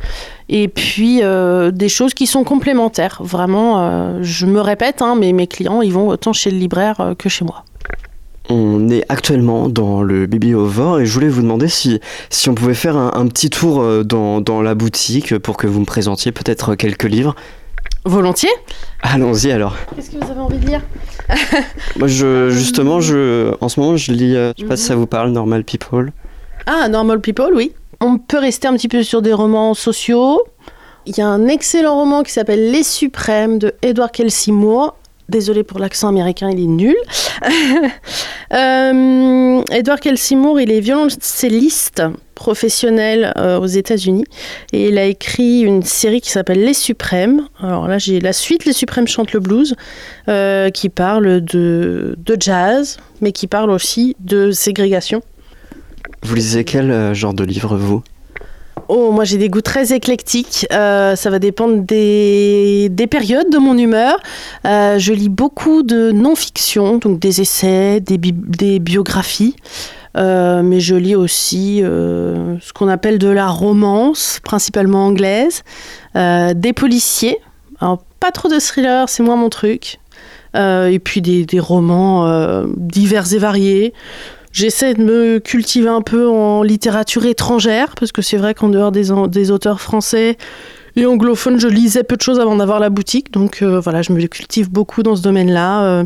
et puis euh, des choses qui sont complémentaires. Vraiment, euh, je me répète, hein, mais mes clients, ils vont autant chez le libraire que chez moi. On est actuellement dans le Bibliovore et je voulais vous demander si, on pouvait faire un, petit tour dans, la boutique pour que vous me présentiez peut-être quelques livres. Volontiers. Allons-y alors. Qu'est-ce que vous avez envie de lire? Moi, je, justement, je, en ce moment, je lis, euh, je sais pas si ça vous parle, Normal People. Ah, Normal People, oui. On peut rester un petit peu sur des romans sociaux. Il y a un excellent roman qui s'appelle Les Suprêmes de Edward Kelsey Moore. Désolé pour l'accent américain, il est nul. euh, Edward Kelsey Moore, il est violoncelliste professionnel euh, aux États-Unis et il a écrit une série qui s'appelle Les Suprêmes. Alors là, j'ai la suite Les Suprêmes chantent le blues, euh, qui parle de, de jazz, mais qui parle aussi de ségrégation. Vous lisez quel euh, genre de livre, vous? Oh, moi j'ai des goûts très éclectiques. Euh, ça va dépendre des, des, périodes de mon humeur. Euh, je lis beaucoup de non-fiction, donc des essais, des, bi des biographies. Euh, mais je lis aussi ce qu'on appelle de la romance, principalement anglaise, des policiers. Alors, pas trop de thrillers, c'est moins mon truc. et puis des, des romans divers et variés. J'essaie de me cultiver un peu en littérature étrangère, parce que c'est vrai qu'en dehors des, des, auteurs français et anglophones, je lisais peu de choses avant d'avoir la boutique. Donc euh, voilà, je me cultive beaucoup dans ce domaine-là. Euh,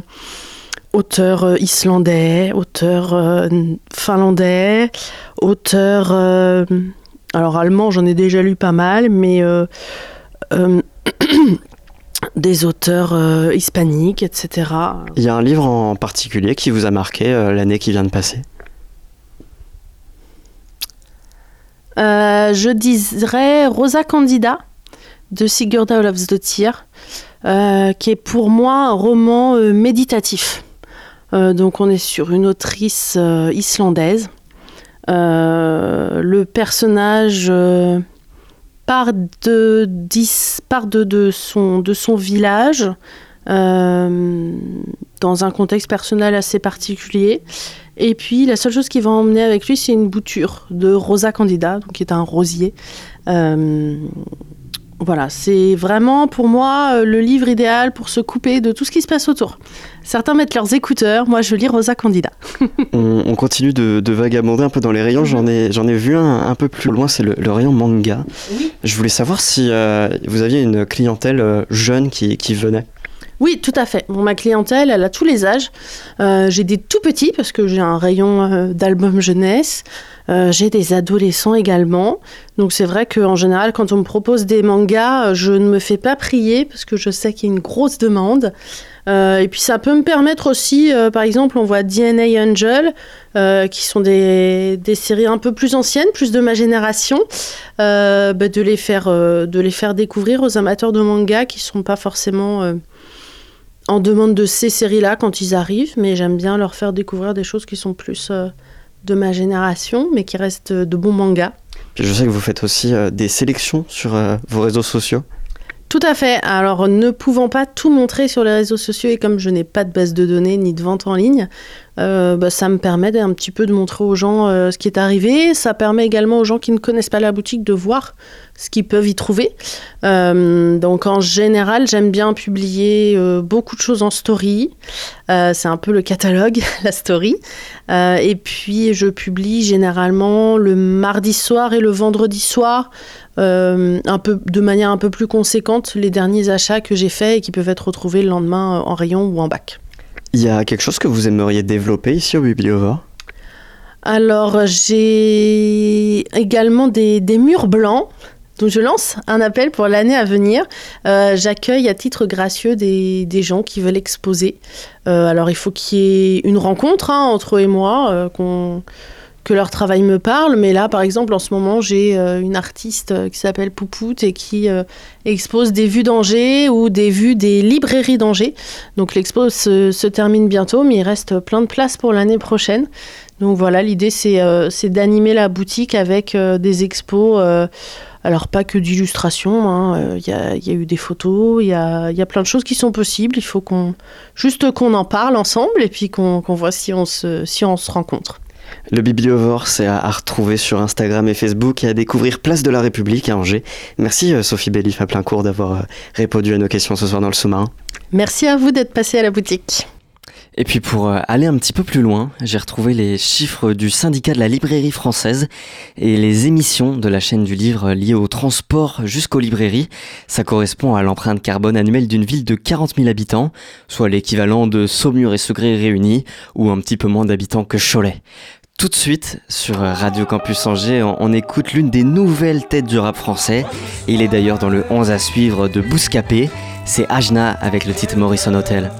auteur euh, islandais, auteur finlandais, auteur... alors allemand, j'en ai déjà lu pas mal, mais... des auteurs euh, hispaniques, etc. Il y a un livre en particulier qui vous a marqué euh, l'année qui vient de passer? Euh, Je dirais Rosa Candida de Sigurda Olafsdottir, euh, qui est pour moi un roman méditatif. donc on est sur une autrice islandaise. le personnage part de, de, son, de son village euh, dans un contexte personnel assez particulier. Et puis la seule chose qui va emmener avec lui, c'est une bouture de Rosa Candida, donc qui est un rosier. Euh, voilà, c'est vraiment pour moi euh, le livre idéal pour se couper de tout ce qui se passe autour. Certains mettent leurs écouteurs, moi je lis Rosa Candida. on, on, continue de, de, vagabonder un peu dans les rayons, j'en ai, j'en ai vu un un peu plus loin, c'est le, le, rayon manga. Oui. Je voulais savoir si euh, vous aviez une clientèle euh, jeune qui, qui venait. Oui, tout à fait. Bon, ma clientèle, elle a tous les âges. Euh, j'ai des tout petits parce que j'ai un rayon euh, d'albums jeunesse. Euh, j'ai des adolescents également. Donc c'est vrai qu'en général, quand on me propose des mangas, je ne me fais pas prier parce que je sais qu'il y a une grosse demande. Euh, et puis ça peut me permettre aussi, euh, par exemple, on voit DNA Angel, euh, qui sont des, des, séries un peu plus anciennes, plus de ma génération, bah, de, les faire, de les faire découvrir aux amateurs de manga qui ne sont pas forcément en demande de ces séries-là quand ils arrivent, mais j'aime bien leur faire découvrir des choses qui sont plus de ma génération, mais qui restent de bons mangas. Je sais que vous faites aussi euh, des sélections sur euh, vos réseaux sociaux. Tout à fait. Alors, ne pouvant pas tout montrer sur les réseaux sociaux et comme je n'ai pas de base de données ni de vente en ligne, euh, bah, ça me permet un petit peu de montrer aux gens euh, ce qui est arrivé. Ça permet également aux gens qui ne connaissent pas la boutique de voir ce qu'ils peuvent y trouver. Euh, donc, en général, j'aime bien publier beaucoup de choses en story. C'est un peu le catalogue, la story. Et puis, je publie généralement le mardi soir et le vendredi soir. Un peu, de manière un peu plus conséquente les derniers achats que j'ai faits et qui peuvent être retrouvés le lendemain en rayon ou en bac. Il y a quelque chose que vous aimeriez développer ici au Bibliovore Alors, j'ai également des, des, murs blancs. Donc, je lance un appel pour l'année à venir. Euh, J'accueille à titre gracieux des, des, gens qui veulent exposer. Euh, alors, il faut qu'il y ait une rencontre hein, entre eux et moi, euh, qu'on que leur travail me parle. Mais là, par exemple, en ce moment, j'ai euh, une artiste euh, qui s'appelle Poupout et qui euh, expose des vues d'Angers ou des vues des librairies d'Angers. Donc l'expo se, termine bientôt, mais il reste plein de places pour l'année prochaine. Donc voilà, l'idée, c'est d'animer la boutique avec des expos. Alors pas que d'illustration, il hein. y, a, y, a eu des photos, il y a, plein de choses qui sont possibles. Il faut qu'on juste qu'on en parle ensemble et puis qu'on qu voit si on se, si on se rencontre. Le Bibliovore, c'est à, à, retrouver sur Instagram et Facebook et à découvrir Place de la République à Angers. Merci euh, Sophie Bellif à plein cours d'avoir euh, répondu à nos questions ce soir dans le sous-marin. Merci à vous d'être passé à la boutique. Et puis pour euh, aller un petit peu plus loin, j'ai retrouvé les chiffres du syndicat de la librairie française et les émissions de la chaîne du livre liées au transport jusqu'aux librairies. Ça correspond à l'empreinte carbone annuelle d'une ville de 40 000 habitants, soit l'équivalent de Saumur et Segré réunis, ou un petit peu moins d'habitants que Cholet. Tout de suite, sur Radio Campus Angers, on, écoute l'une des nouvelles têtes du rap français. Il est d'ailleurs dans le 11 à suivre de Bouscapé. C'est Ajna avec le titre Morrison Hotel.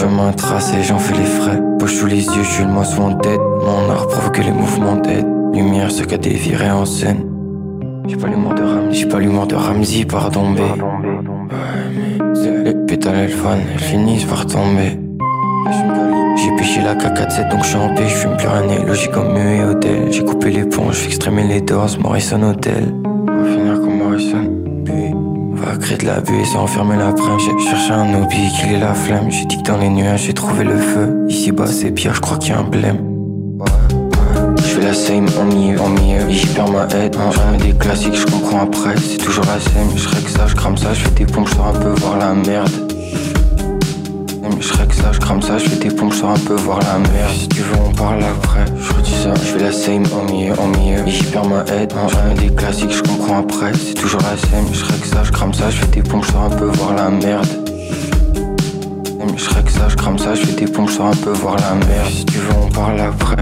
Chemin tracé, j'en fais les frais. Poche sous les yeux, je suis le moisson en tête. Mon art provoque les mouvements d'aide. Lumière, ce qu'a déviré en scène. J'ai pas l'humour de Ramsey, j'ai pas l'humour de Ramsey, pardon B. Ouais, mais les pétales elles fanent, elles finissent par tomber. J'ai pêché la K47 donc je suis en paix, je fume plus rien, logique comme mieux et hôtel. J'ai coupé les ponts, je extrémé les doses, Morrison Hotel. Créer de la buée sans enfermer la prime. J'ai cherché un hobby, qu'il est la flemme. J'ai dit que dans les nuages, j'ai trouvé le feu. Ici bas, c'est pire, je crois qu'il y a un blême la same en milieu, en milieu J'y perds ma aide, hein, je des classiques, je comprends après C'est toujours la same, je que ça, je crame ça, je fais des pompes, je un peu voir la merde je que ça, je crame ça, je fais des pompes, je un peu voir la merde Si tu veux on parle après, je redis ça, je fais la same en milieu, en milieu J'y perds ma aide, hein, des classiques, je comprends après. C'est toujours la same, je que ça, je crame ça, je fais des pompes, je un peu voir la merde. Je que ça, je crame ça, je fais des pompes, je un peu voir la merde. Si tu veux on parle après.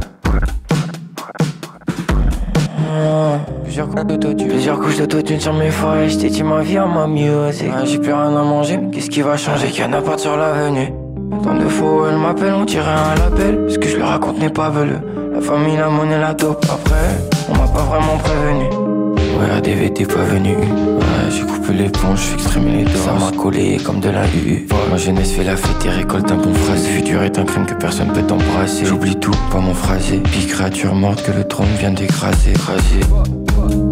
Plusieurs couches d'autotune Plusieurs couches d'autotune sur mes feuilles J't'ai dit ma vie à ma musique J'ai plus rien à manger. Qu'est-ce qui va changer? Qu'il y en a pas sur l'avenue De faux elle m'appelle On tirait un l'appel Ce que je lui raconte n'est pas veleux La famille, la monnaie, la dope. Après on m'a pas vraiment prévenu Ouais, t'es pas venu. Ouais, j'ai coupé les ponts, extrémé les dents. Ça m'a collé comme de la U. Ma jeunesse fait la fête et récolte un bon phrasé. Le futur est un crime que personne peut embrasser. J'oublie tout, pas mon phrasé. Puis créature morte que le trône vient d'écraser.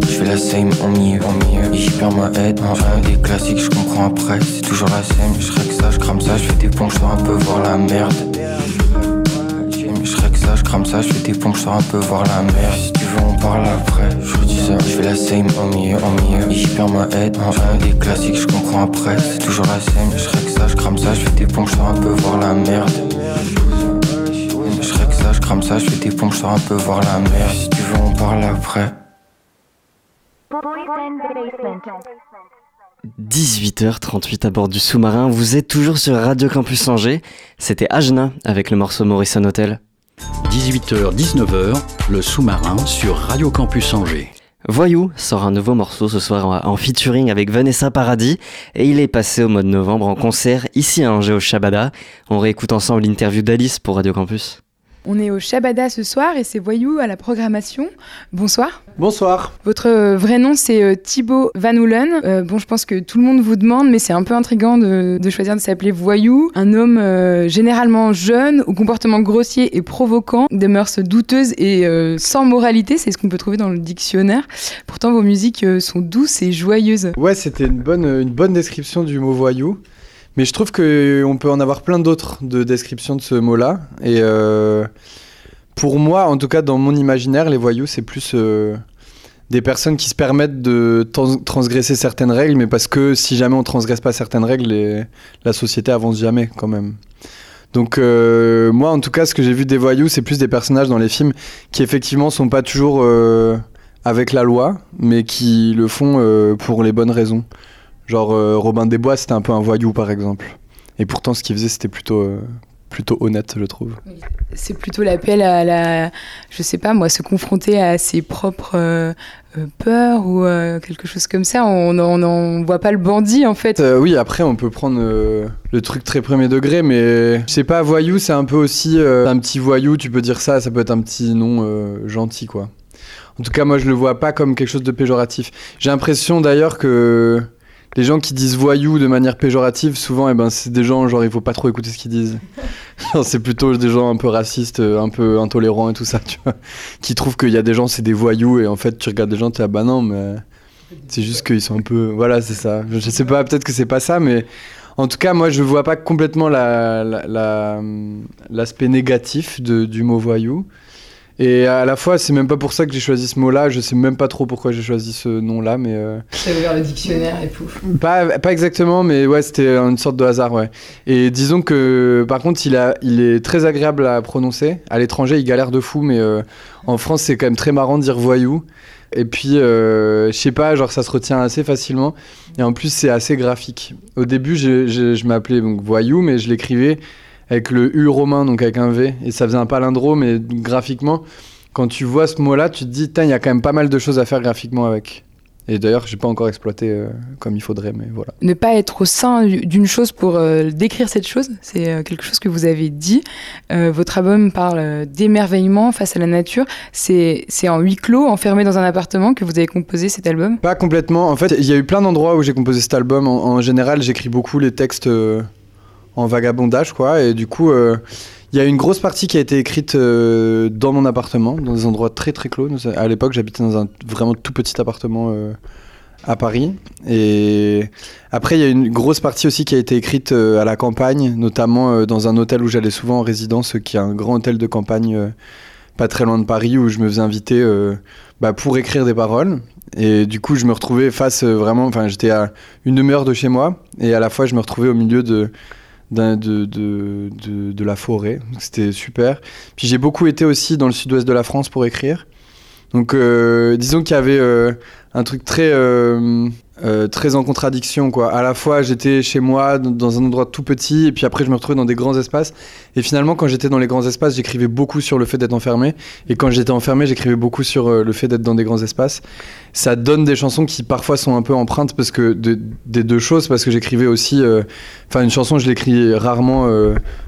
Je fais la same en mieux, en mieux. Et j'y perds ma aide. En des classiques, je comprends après. C'est toujours la same. Je que ça, je crame ça, je fais des ponts, je un peu voir la merde. Ça, je crame ça, je fais des pompes, je un peu voir la merde. Si tu veux, on parle après. Je dis ça, je fais la same en mieux, en mieux. Et j'y perds ma aide. En des classiques, je comprends après. C'est toujours la same. Je que ça, je crame ça, je fais des pompes, je un peu voir la merde. Je ça, je crame ça, je fais des pompes, je un peu voir la merde. Si tu veux, on parle après. 18h38 à bord du sous-marin, vous êtes toujours sur Radio Campus Angers. C'était Ajna avec le morceau Morrison Hotel. 18h-19h, le sous-marin sur Radio Campus Angers. Voyou sort un nouveau morceau ce soir en featuring avec Vanessa Paradis et il est passé au mois de novembre en concert ici à Angers au Shabada. On réécoute ensemble l'interview d'Alice pour Radio Campus. On est au Shabada ce soir et c'est Voyou à la programmation. Bonsoir. Bonsoir. Votre euh, vrai nom c'est euh, Thibaut Van Houlen. Euh, bon, je pense que tout le monde vous demande, mais c'est un peu intriguant de, choisir de s'appeler Voyou. Un homme généralement jeune, au comportement grossier et provoquant, des mœurs douteuses et sans moralité, c'est ce qu'on peut trouver dans le dictionnaire. Pourtant, vos musiques sont douces et joyeuses. Ouais, c'était une bonne, une bonne description du mot Voyou. Mais je trouve qu'on peut en avoir plein d'autres de descriptions de ce mot-là. Et euh, pour moi, en tout cas dans mon imaginaire, les voyous, c'est plus euh, des personnes qui se permettent de transgresser certaines règles, mais parce que si jamais on transgresse pas certaines règles, la société avance jamais quand même. Donc euh, moi, en tout cas, ce que j'ai vu des voyous, c'est plus des personnages dans les films qui effectivement sont pas toujours avec la loi, mais qui le font pour les bonnes raisons. Genre euh, Robin des Bois, c'était un peu un voyou par exemple. Et pourtant, ce qu'il faisait, c'était plutôt, euh, plutôt honnête, je trouve. C'est plutôt l'appel à la, je sais pas moi, se confronter à ses propres euh, peurs ou quelque chose comme ça. On n'en voit pas le bandit en fait. oui, après, on peut prendre le truc très premier degré, mais je sais pas, voyou, c'est un peu aussi un petit voyou, tu peux dire ça, ça peut être un petit nom gentil quoi. En tout cas, moi, je le vois pas comme quelque chose de péjoratif. J'ai l'impression d'ailleurs que les gens qui disent voyous de manière péjorative, souvent, eh ben, c'est des gens, genre, il faut pas trop écouter ce qu'ils disent. c'est plutôt des gens un peu racistes, un peu intolérants et tout ça, tu vois, qui trouvent qu'il y a des gens, c'est des voyous, et en fait, tu regardes des gens, tu es ah bah non, mais c'est juste qu'ils sont un peu. Voilà, c'est ça. Je sais pas, peut-être que c'est pas ça, mais en tout cas, moi, je vois pas complètement l'aspect la, la, négatif de, du mot voyou. Et à la fois, c'est même pas pour ça que j'ai choisi ce mot-là. Je sais même pas trop pourquoi j'ai choisi ce nom-là, mais. Euh... ouvert le dictionnaire et pouf. Pas, pas exactement, mais ouais, c'était une sorte de hasard, ouais. Et disons que, par contre, il, a, il est très agréable à prononcer. À l'étranger, il galère de fou, mais euh, en France, c'est quand même très marrant de dire voyou. Et puis, euh, je sais pas, genre ça se retient assez facilement. Et en plus, c'est assez graphique. Au début, je, je, m'appelais donc Voyou, mais je l'écrivais avec le U romain, donc avec un V. Et ça faisait un palindrome, mais graphiquement, quand tu vois ce mot-là, tu te dis, il y a quand même pas mal de choses à faire graphiquement avec. Et d'ailleurs, j'ai pas encore exploité euh, comme il faudrait, mais voilà. Ne pas être au sein d'une chose pour euh, décrire cette chose, c'est euh, quelque chose que vous avez dit. votre album parle d'émerveillement face à la nature. C'est en huis clos, enfermé dans un appartement, que vous avez composé cet album? Pas complètement. En fait, il y a eu plein d'endroits où j'ai composé cet album. En, en général, j'écris beaucoup les textes en vagabondage, quoi. Et du coup il y a une grosse partie qui a été écrite euh, dans mon appartement, dans des endroits très très clos. À l'époque, j'habitais dans un vraiment tout petit appartement euh, à Paris. Et après, il y a une grosse partie aussi qui a été écrite euh, à la campagne, notamment dans un hôtel où j'allais souvent en résidence, qui est un grand hôtel de campagne pas très loin de Paris, où je me faisais inviter bah, pour écrire des paroles. Et du coup, je me retrouvais face vraiment, enfin, j'étais à une demi-heure de chez moi, et à la fois, je me retrouvais au milieu de de, de, de, la forêt. C'était super. Puis j'ai beaucoup été aussi dans le sud-ouest de la France pour écrire. Donc euh, disons qu'il y avait euh, un truc très euh, très en contradiction quoi. À la fois j'étais chez moi dans un endroit tout petit et puis après je me retrouvais dans des grands espaces et finalement quand j'étais dans les grands espaces j'écrivais beaucoup sur le fait d'être enfermé et quand j'étais enfermé j'écrivais beaucoup sur euh, le fait d'être dans des grands espaces. Ça donne des chansons qui parfois sont un peu empreintes parce que des deux choses parce que j'écrivais aussi euh, enfin une chanson je l'écris rarement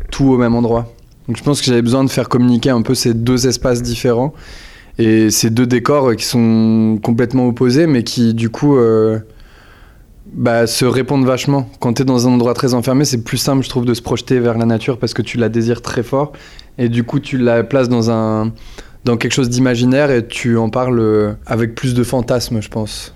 tout au même endroit. Donc je pense que j'avais besoin de faire communiquer un peu ces deux espaces différents et ces deux décors qui sont complètement opposés mais qui du coup bah, se répondent vachement. Quand tu es dans un endroit très enfermé, c'est plus simple, je trouve, de se projeter vers la nature parce que tu la désires très fort. Et du coup, tu la places dans, un, dans quelque chose d'imaginaire et tu en parles euh, avec plus de fantasme, je pense.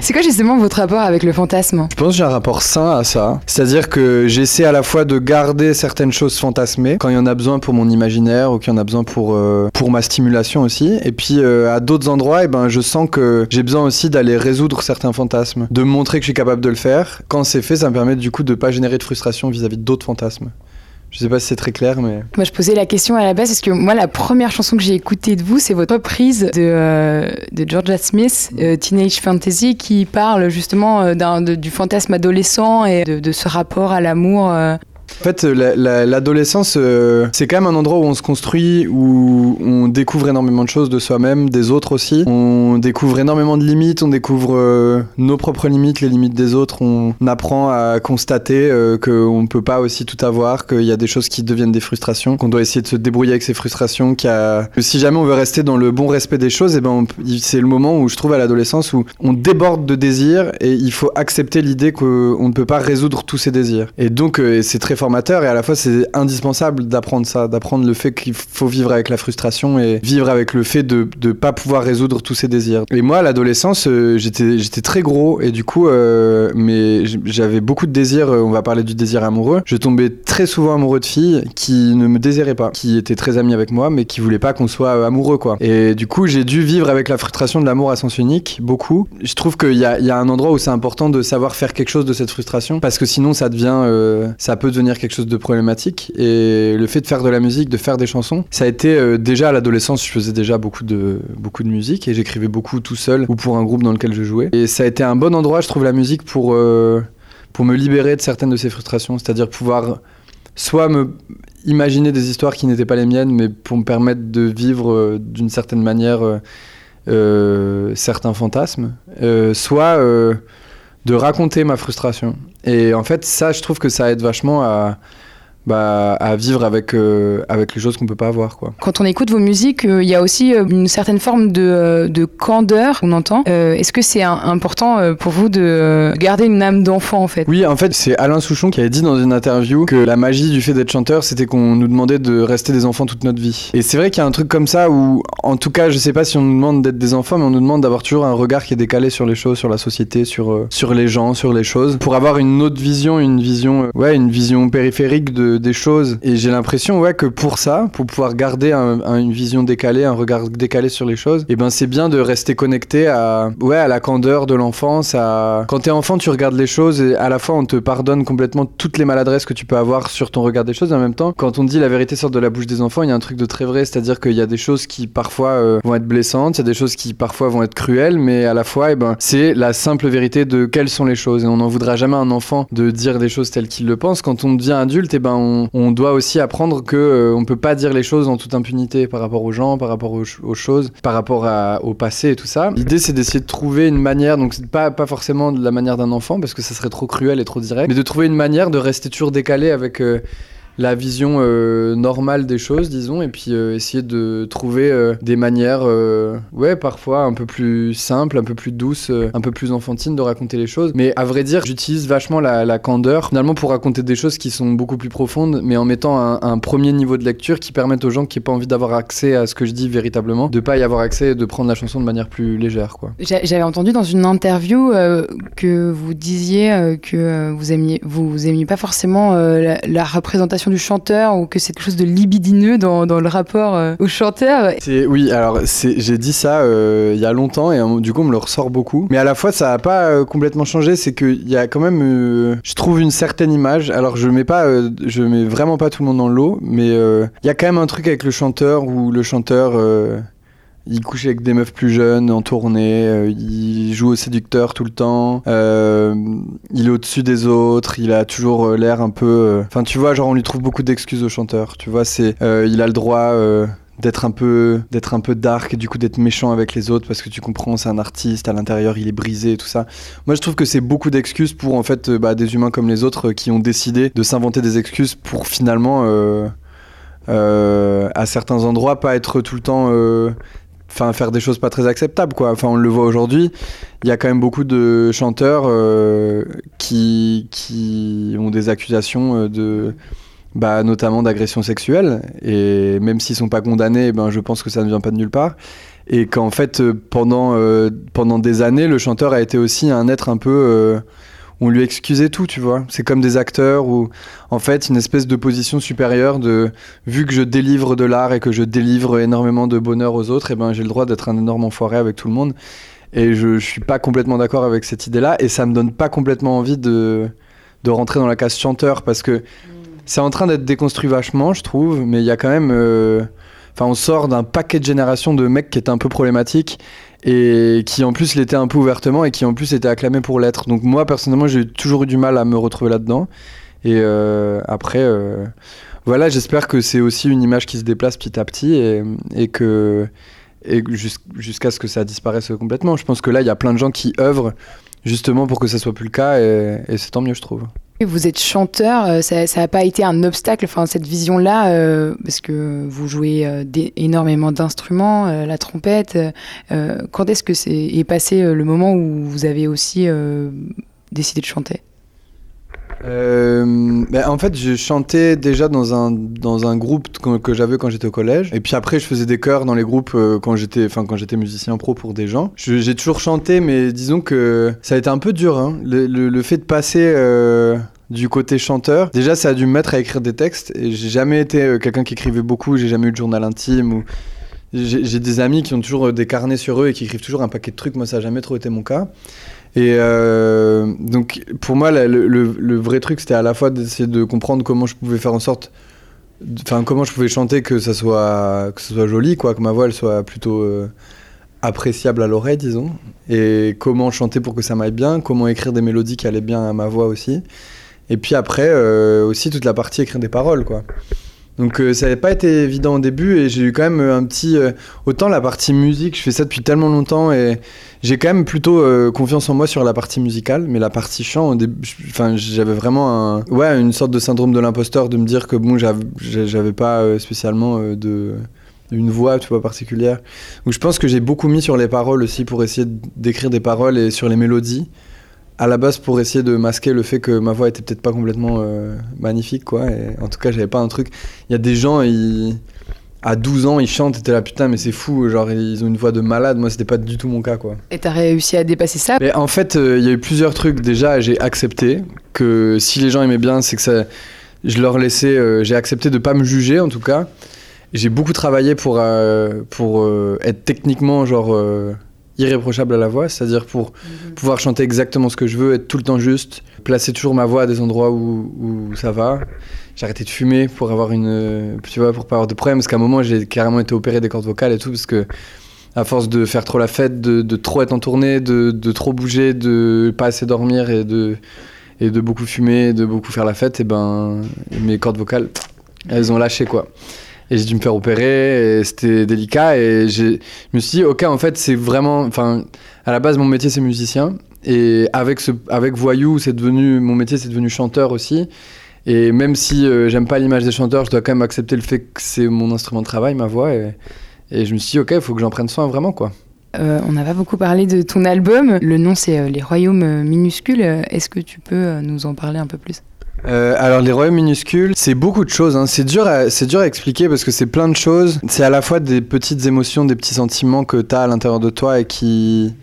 C'est quoi justement votre rapport avec le fantasme? Je pense que j'ai un rapport sain à ça. C'est-à-dire que j'essaie à la fois de garder certaines choses fantasmées quand il y en a besoin pour mon imaginaire ou qu'il y en a besoin pour, euh, pour ma stimulation aussi. Et puis euh, à d'autres endroits, et eh ben, je sens que j'ai besoin aussi d'aller résoudre certains fantasmes, de montrer que je suis capable de le faire. Quand c'est fait, ça me permet du coup de pas générer de frustration vis-à-vis d'autres fantasmes. Je sais pas si c'est très clair, mais. Moi, je posais la question à la base parce que moi, la première chanson que j'ai écoutée de vous, c'est votre reprise de, euh, de Georgia Smith, euh, Teenage Fantasy, qui parle justement euh, du fantasme adolescent et de, de ce rapport à l'amour. En fait, l'adolescence, euh, c'est quand même un endroit où on se construit, où on découvre énormément de choses de soi-même, des autres aussi. On découvre énormément de limites, on découvre euh, nos propres limites, les limites des autres. On apprend à constater euh, qu'on ne peut pas aussi tout avoir, qu'il y a des choses qui deviennent des frustrations, qu'on doit essayer de se débrouiller avec ces frustrations. A... Si jamais on veut rester dans le bon respect des choses, eh ben c'est le moment où je trouve à l'adolescence où on déborde de désirs et il faut accepter l'idée qu'on ne peut pas résoudre tous ces désirs. Et donc, c'est très formateur et à la fois c'est indispensable d'apprendre ça, d'apprendre le fait qu'il faut vivre avec la frustration et vivre avec le fait de ne pas pouvoir résoudre tous ses désirs. Et moi, à l'adolescence, euh, j'étais, très gros et du coup, euh, j'avais beaucoup de désirs. Euh, on va parler du désir amoureux. Je tombais très souvent amoureux de filles qui ne me désiraient pas, qui étaient très amies avec moi, mais qui voulaient pas qu'on soit amoureux, quoi. Et du coup, j'ai dû vivre avec la frustration de l'amour à sens unique, beaucoup. Je trouve qu'il y a, y a, un endroit où c'est important de savoir faire quelque chose de cette frustration, parce que sinon, ça devient, ça peut devenir quelque chose de problématique. Et le fait de faire de la musique, de faire des chansons, ça a été euh, déjà à l'adolescence, je faisais déjà beaucoup de, beaucoup de musique et j'écrivais beaucoup tout seul ou pour un groupe dans lequel je jouais. Et ça a été un bon endroit, je trouve, la musique pour, euh, pour me libérer de certaines de ces frustrations, c'est-à-dire pouvoir soit me imaginer des histoires qui n'étaient pas les miennes, mais pour me permettre de vivre euh, d'une certaine manière certains fantasmes, soit de raconter ma frustration. Et en fait, ça, je trouve que ça aide vachement à, bah, à vivre avec, euh, avec les choses qu'on peut pas avoir. Quoi. Quand on écoute vos musiques, euh, il y a aussi euh, une certaine forme de, de candeur qu'on entend. Est-ce que c'est important pour vous de garder une âme d'enfant en fait? Oui, en fait, c'est Alain Souchon qui avait dit dans une interview que la magie du fait d'être chanteur, c'était qu'on nous demandait de rester des enfants toute notre vie. Et c'est vrai qu'il y a un truc comme ça où, en tout cas, je sais pas si on nous demande d'être des enfants, mais on nous demande d'avoir toujours un regard qui est décalé sur les choses, sur la société, sur, sur les gens, sur les choses, pour avoir une autre vision, une vision, ouais, une vision périphérique de des choses. Et j'ai l'impression, ouais, que pour ça, pour pouvoir garder une vision décalée, un regard décalé sur les choses, et eh ben c'est bien de rester connecté à, ouais, à la candeur de l'enfance. À... Quand t'es enfant, tu regardes les choses et à la fois on te pardonne complètement toutes les maladresses que tu peux avoir sur ton regard des choses. Et en même temps, quand on dit la vérité sort de la bouche des enfants, il y a un truc de très vrai, c'est-à-dire qu'il y a des choses qui parfois euh, vont être blessantes, il y a des choses qui parfois vont être cruelles, mais à la fois, et eh ben, c'est la simple vérité de quelles sont les choses. Et on n'en voudra jamais à un enfant de dire des choses telles qu'il le pense. Quand on devient adulte, et eh ben, doit aussi apprendre que euh, on peut pas dire les choses en toute impunité par rapport aux gens, par rapport aux, choses, par rapport au passé et tout ça. L'idée c'est d'essayer de trouver une manière, donc pas forcément de la manière d'un enfant parce que ça serait trop cruel et trop direct, mais de trouver une manière de rester toujours décalé avec euh, la vision euh, normale des choses, disons, et puis euh, essayer de trouver euh, des manières, ouais, parfois un peu plus simples, un peu plus douces, un peu plus enfantines de raconter les choses. Mais à vrai dire, j'utilise vachement la, candeur, finalement, pour raconter des choses qui sont beaucoup plus profondes, mais en mettant un, premier niveau de lecture qui permette aux gens qui n'ont pas envie d'avoir accès à ce que je dis véritablement, de pas y avoir accès et de prendre la chanson de manière plus légère, quoi. J'avais entendu dans une interview que vous disiez que vous aimiez, vous aimiez pas forcément la représentation du chanteur ou que c'est quelque chose de libidineux dans, dans le rapport euh, au chanteur Oui, alors j'ai dit ça euh, il y a longtemps et euh, du coup on me le ressort beaucoup. Mais à la fois ça n'a pas complètement changé, c'est qu'il y a quand même, je trouve une certaine image. Alors je mets pas, mets vraiment pas tout le monde dans l'eau, mais il y a quand même un truc avec le chanteur où le chanteur il couche avec des meufs plus jeunes en tournée, euh, il joue au séducteur tout le temps, euh, il est au-dessus des autres, il a toujours euh, l'air un peu... Enfin tu vois, genre on lui trouve beaucoup d'excuses au chanteur, tu vois, c'est... il a le droit d'être un peu d'être un peu dark et du coup d'être méchant avec les autres parce que tu comprends c'est un artiste à l'intérieur il est brisé et tout ça. Moi je trouve que c'est beaucoup d'excuses pour en fait bah, des humains comme les autres qui ont décidé de s'inventer des excuses pour finalement à certains endroits pas être tout le temps faire des choses pas très acceptables quoi. Enfin on le voit aujourd'hui. Il y a quand même beaucoup de chanteurs euh, qui qui ont des accusations euh, de bah, notamment d'agression sexuelle. Et même s'ils sont pas condamnés ben je pense que ça ne vient pas de nulle part. Et qu'en fait euh, pendant pendant des années le chanteur a été aussi un être un peu on lui excusait tout, tu vois. C'est comme des acteurs où, en fait, une espèce de position supérieure de, vu que je délivre de l'art et que je délivre énormément de bonheur aux autres, et eh ben j'ai le droit d'être un énorme enfoiré avec tout le monde. Et je, je suis pas complètement d'accord avec cette idée-là, et ça me donne pas complètement envie de, de rentrer dans la case chanteur parce que c'est en train d'être déconstruit vachement, je trouve, mais il y a quand même. Euh, enfin, on sort d'un paquet de générations de mecs qui étaient un peu problématiques et qui en plus l'était un peu ouvertement et qui en plus était acclamé pour l'être. Donc moi personnellement j'ai toujours eu du mal à me retrouver là-dedans. Et euh, après, euh, voilà, j'espère que c'est aussi une image qui se déplace petit à petit et, que jusqu'à ce que ça disparaisse complètement. Je pense que là, il y a plein de gens qui œuvrent justement pour que ça soit plus le cas et c'est tant mieux, je trouve. Vous êtes chanteur, euh, ça n'a pas été un obstacle, enfin cette vision-là, euh, parce que vous jouez euh, énormément d'instruments, la trompette. quand est-ce que c'est est passé le moment où vous avez aussi décidé de chanter? Euh, ben, en fait, je chantais déjà dans un, dans un groupe que, j'avais quand j'étais au collège. Et puis après, je faisais des chœurs dans les groupes euh, quand j'étais musicien pro pour des gens. J'ai toujours chanté, mais disons que ça a été un peu dur. Hein. Le, fait de passer euh, du côté chanteur, déjà, ça a dû me mettre à écrire des textes. Et j'ai jamais été quelqu'un qui écrivait beaucoup. J'ai jamais eu de journal intime. J'ai des amis qui ont toujours des carnets sur eux et qui écrivent toujours un paquet de trucs. Moi, ça n'a jamais trop été mon cas. Et euh, donc, pour moi, le, vrai truc, c'était à la fois d'essayer de comprendre comment je pouvais faire en sorte. Enfin, comment je pouvais chanter que ça soit, que ça soit joli, quoi, que ma voix elle soit plutôt euh, appréciable à l'oreille, disons. Et comment chanter pour que ça m'aille bien, comment écrire des mélodies qui allaient bien à ma voix aussi. Et puis après, euh, aussi toute la partie écrire des paroles, quoi. Donc euh, ça n'avait pas été évident au début et j'ai eu quand même un petit... euh, autant la partie musique, je fais ça depuis tellement longtemps et j'ai quand même plutôt euh, confiance en moi sur la partie musicale, mais la partie chant, au début, enfin j'avais vraiment un... Ouais, une sorte de syndrome de l'imposteur de me dire que bon, j'av- j'avais pas euh, spécialement euh, de une voix tu vois particulière. Donc je pense que j'ai beaucoup mis sur les paroles aussi pour essayer d'écrire des paroles et sur les mélodies à la base pour essayer de masquer le fait que ma voix était peut-être pas complètement euh, magnifique quoi et en tout cas j'avais pas un truc il y a des gens ils à 12 ans ils chantent et t'es là putain mais c'est fou genre ils ont une voix de malade moi c'était pas du tout mon cas quoi Et t'as réussi à dépasser ça? Mais en fait, euh, il y a eu plusieurs trucs. Déjà, j'ai accepté que si les gens aimaient bien, c'est que ça, je leur laissais. euh, j'ai accepté de pas me juger en tout cas. J'ai beaucoup travaillé pour pour être techniquement genre irréprochable à la voix, c'est-à-dire pour pouvoir chanter exactement ce que je veux, être tout le temps juste, placer toujours ma voix à des endroits où, où ça va. J'ai arrêté de fumer pour avoir une, tu vois, pour pas avoir de problème, parce qu'à un moment j'ai carrément été opéré des cordes vocales et tout, parce que à force de faire trop la fête, de, de trop être en tournée, de, de trop bouger, de pas assez dormir et de, et de beaucoup fumer, de beaucoup faire la fête, et ben mes cordes vocales, elles ont lâché quoi. Et j'ai dû me faire opérer, c'était délicat, et je me suis dit, ok, en fait, c'est vraiment. Enfin, à la base, mon métier, c'est musicien, et avec, ce, avec Voyou, c'est devenu. Mon métier, c'est devenu chanteur aussi. Et même si euh, j'aime pas l'image des chanteurs, je dois quand même accepter le fait que c'est mon instrument de travail, ma voix, et, je me suis dit, ok, il faut que j'en prenne soin vraiment, quoi. Euh, on n'a pas beaucoup parlé de ton album. Le nom, c'est euh, Les Royaumes minuscules. Est-ce que tu peux euh, nous en parler un peu plus? Euh, alors les royaumes minuscules, c'est beaucoup de choses. hein. C'est dur, à, c'est dur à expliquer parce que c'est plein de choses. C'est à la fois des petites émotions, des petits sentiments que tu as à l'intérieur de toi et qui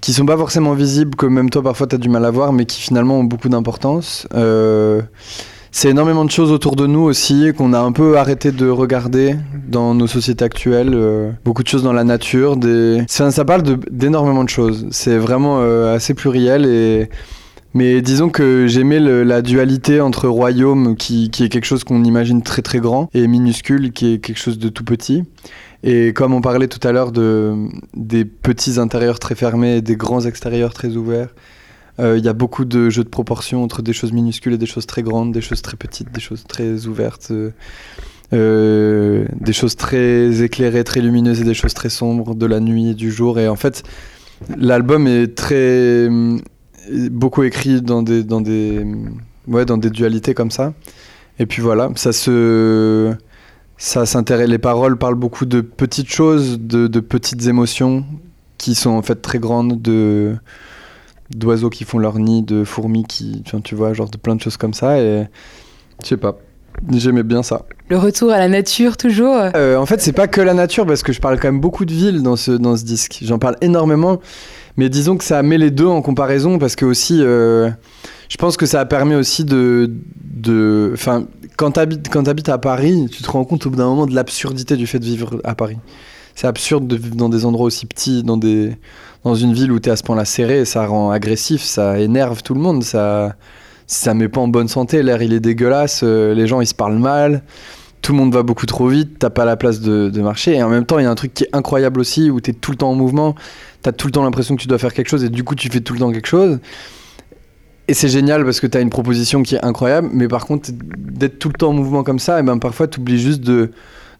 qui sont pas forcément visibles, que même toi parfois tu as du mal à voir, mais qui finalement ont beaucoup d'importance. Euh, c'est énormément de choses autour de nous aussi qu'on a un peu arrêté de regarder dans nos sociétés actuelles. euh, beaucoup de choses dans la nature. Des... Ça, parle d'énormément de choses. C'est vraiment assez pluriel et mais disons que j'aimais la dualité entre royaume, qui, qui est quelque chose qu'on imagine très très grand, et minuscule, qui est quelque chose de tout petit. Et comme on parlait tout à l'heure de, des petits intérieurs très fermés et des grands extérieurs très ouverts, euh, il y a beaucoup de jeux de proportions entre des choses minuscules et des choses très grandes, des choses très petites, des choses très ouvertes, euh, euh, des choses très éclairées, très lumineuses et des choses très sombres, de la nuit et du jour. Et en fait, l'album est très beaucoup écrit dans des dans des ouais dans des dualités comme ça. Et puis voilà ça se ça s'intéresse les paroles parlent beaucoup de petites choses de, petites émotions qui sont en fait très grandes de d'oiseaux qui font leur nid de fourmis qui tu vois genre de plein de choses comme ça. Et je sais pas j'aimais bien ça Le retour à la nature, toujours euh, en fait, c'est pas que la nature, parce que je parle quand même beaucoup de villes dans ce, dans ce disque. J'en parle énormément, mais disons que ça met les deux en comparaison, parce que aussi, euh, je pense que ça a permis aussi de. de quand t'habites quand t'habites à Paris, tu te rends compte au bout d'un moment de l'absurdité du fait de vivre à Paris. C'est absurde de vivre dans des endroits aussi petits, dans, des, dans une ville où t'es à ce point-là serré, ça rend agressif, ça énerve tout le monde, ça, ça met pas en bonne santé, l'air il est dégueulasse, euh, les gens ils se parlent mal tout le monde va beaucoup trop vite, t'as pas la place de, marcher. Et en même temps, il y a un truc qui est incroyable aussi, où t'es tout le temps en mouvement, t'as tout le temps l'impression que tu dois faire quelque chose, et du coup, tu fais tout le temps quelque chose. Et c'est génial parce que t'as une proposition qui est incroyable, mais par contre, d'être tout le temps en mouvement comme ça, et ben parfois, t'oublies juste de,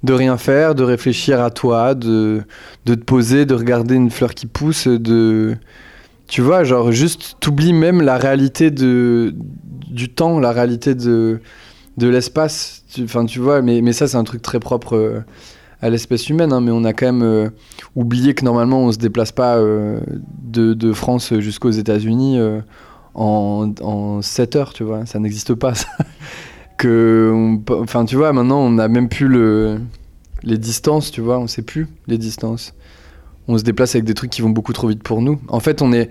rien faire, de réfléchir à toi, de, te poser, de regarder une fleur qui pousse, de. Tu vois, genre, juste, t'oublies même la réalité du temps, la réalité de de l'espace. Enfin, tu vois, mais, ça, c'est un truc très propre euh, à l'espèce humaine. hein, mais on a quand même euh, oublié que normalement, on se déplace pas euh, de, France jusqu'aux États-Unis en, en 7 heures, tu vois. Ça n'existe pas, ça. que, enfin, tu vois, maintenant, on a même plus le, les distances, tu vois. On sait plus les distances. On se déplace avec des trucs qui vont beaucoup trop vite pour nous. En fait, on est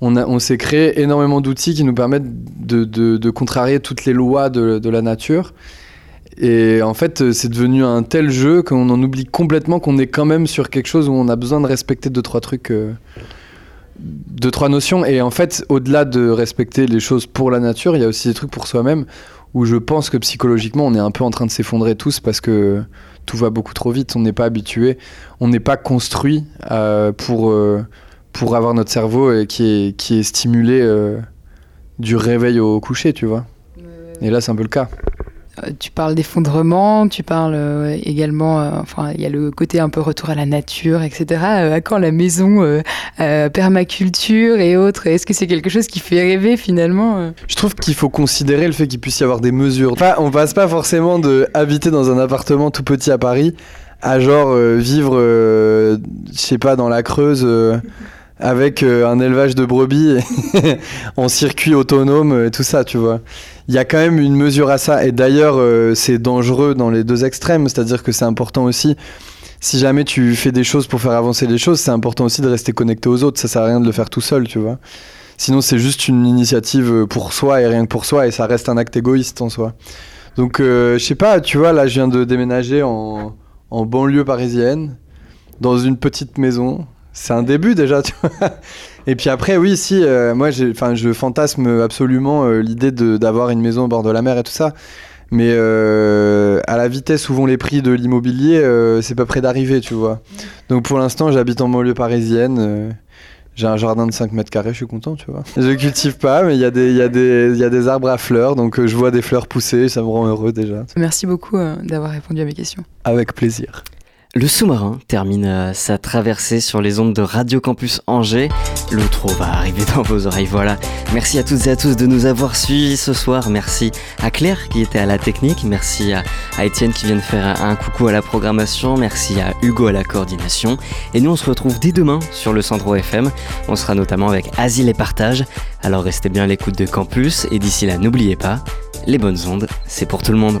on, s'est créé énormément d'outils qui nous permettent de, contrarier toutes les lois de, la nature. Et en fait, euh, c'est devenu un tel jeu qu'on en oublie complètement qu'on est quand même sur quelque chose où on a besoin de respecter deux, trois trucs, euh, deux, trois notions. Et en fait, au-delà de respecter les choses pour la nature, il y a aussi des trucs pour soi-même où je pense que psychologiquement, on est un peu en train de s'effondrer tous parce que tout va beaucoup trop vite. On n'est pas habitué, on n'est pas construit euh, pour. Pour avoir notre cerveau euh, qui, est, qui est stimulé euh, du réveil au coucher, tu vois. Et là, c'est un peu le cas. Euh, tu parles d'effondrement, tu parles euh, également, euh, enfin, il y a le côté un peu retour à la nature, etc. à quand la maison permaculture et autres Est-ce que c'est quelque chose qui fait rêver finalement Je trouve qu'il faut considérer le fait qu'il puisse y avoir des mesures. Enfin, on passe pas forcément de habiter dans un appartement tout petit à Paris à genre vivre, je sais pas, dans la Creuse avec un élevage de brebis en circuit autonome et tout ça, tu vois il y a quand même une mesure à ça. Et d'ailleurs, euh, c'est dangereux dans les deux extrêmes, c'est-à-dire que c'est important aussi. Si jamais tu fais des choses pour faire avancer les choses, c'est important aussi de rester connecté aux autres. Ça sert à rien de le faire tout seul, tu vois. Sinon, c'est juste une initiative pour soi et rien que pour soi, et ça reste un acte égoïste en soi. Donc, euh, je sais pas, tu vois, là, je viens de déménager en banlieue parisienne, dans une petite maison. C'est un début déjà, tu vois. Et puis après, oui, si, euh, moi, je fantasme absolument euh, l'idée d'avoir une maison au bord de la mer et tout ça. Mais euh, à la vitesse où vont les prix de l'immobilier, c'est pas près d'arriver, tu vois. Donc pour l'instant, j'habite en banlieue parisienne. j'ai un jardin de 5 mètres carrés, je suis content, tu vois. Je cultive pas, mais il y, a des, y, a des, y a des arbres à fleurs, donc je vois des fleurs pousser, ça me rend heureux déjà. Merci beaucoup d'avoir répondu à mes questions. Avec plaisir. Le sous-marin termine euh, sa traversée sur les ondes de Radio Campus Angers. L'outro va arriver dans vos oreilles, voilà. Merci à toutes et à tous de nous avoir suivis ce soir. Merci à Claire qui était à la technique. Merci à, Étienne qui vient de faire un, coucou à la programmation. Merci à Hugo à la coordination. Et nous, on se retrouve dès demain sur le Centro FM. On sera notamment avec Asile et Partage. Alors restez bien à l'écoute de Campus. Et d'ici là, n'oubliez pas, les bonnes ondes, c'est pour tout le monde.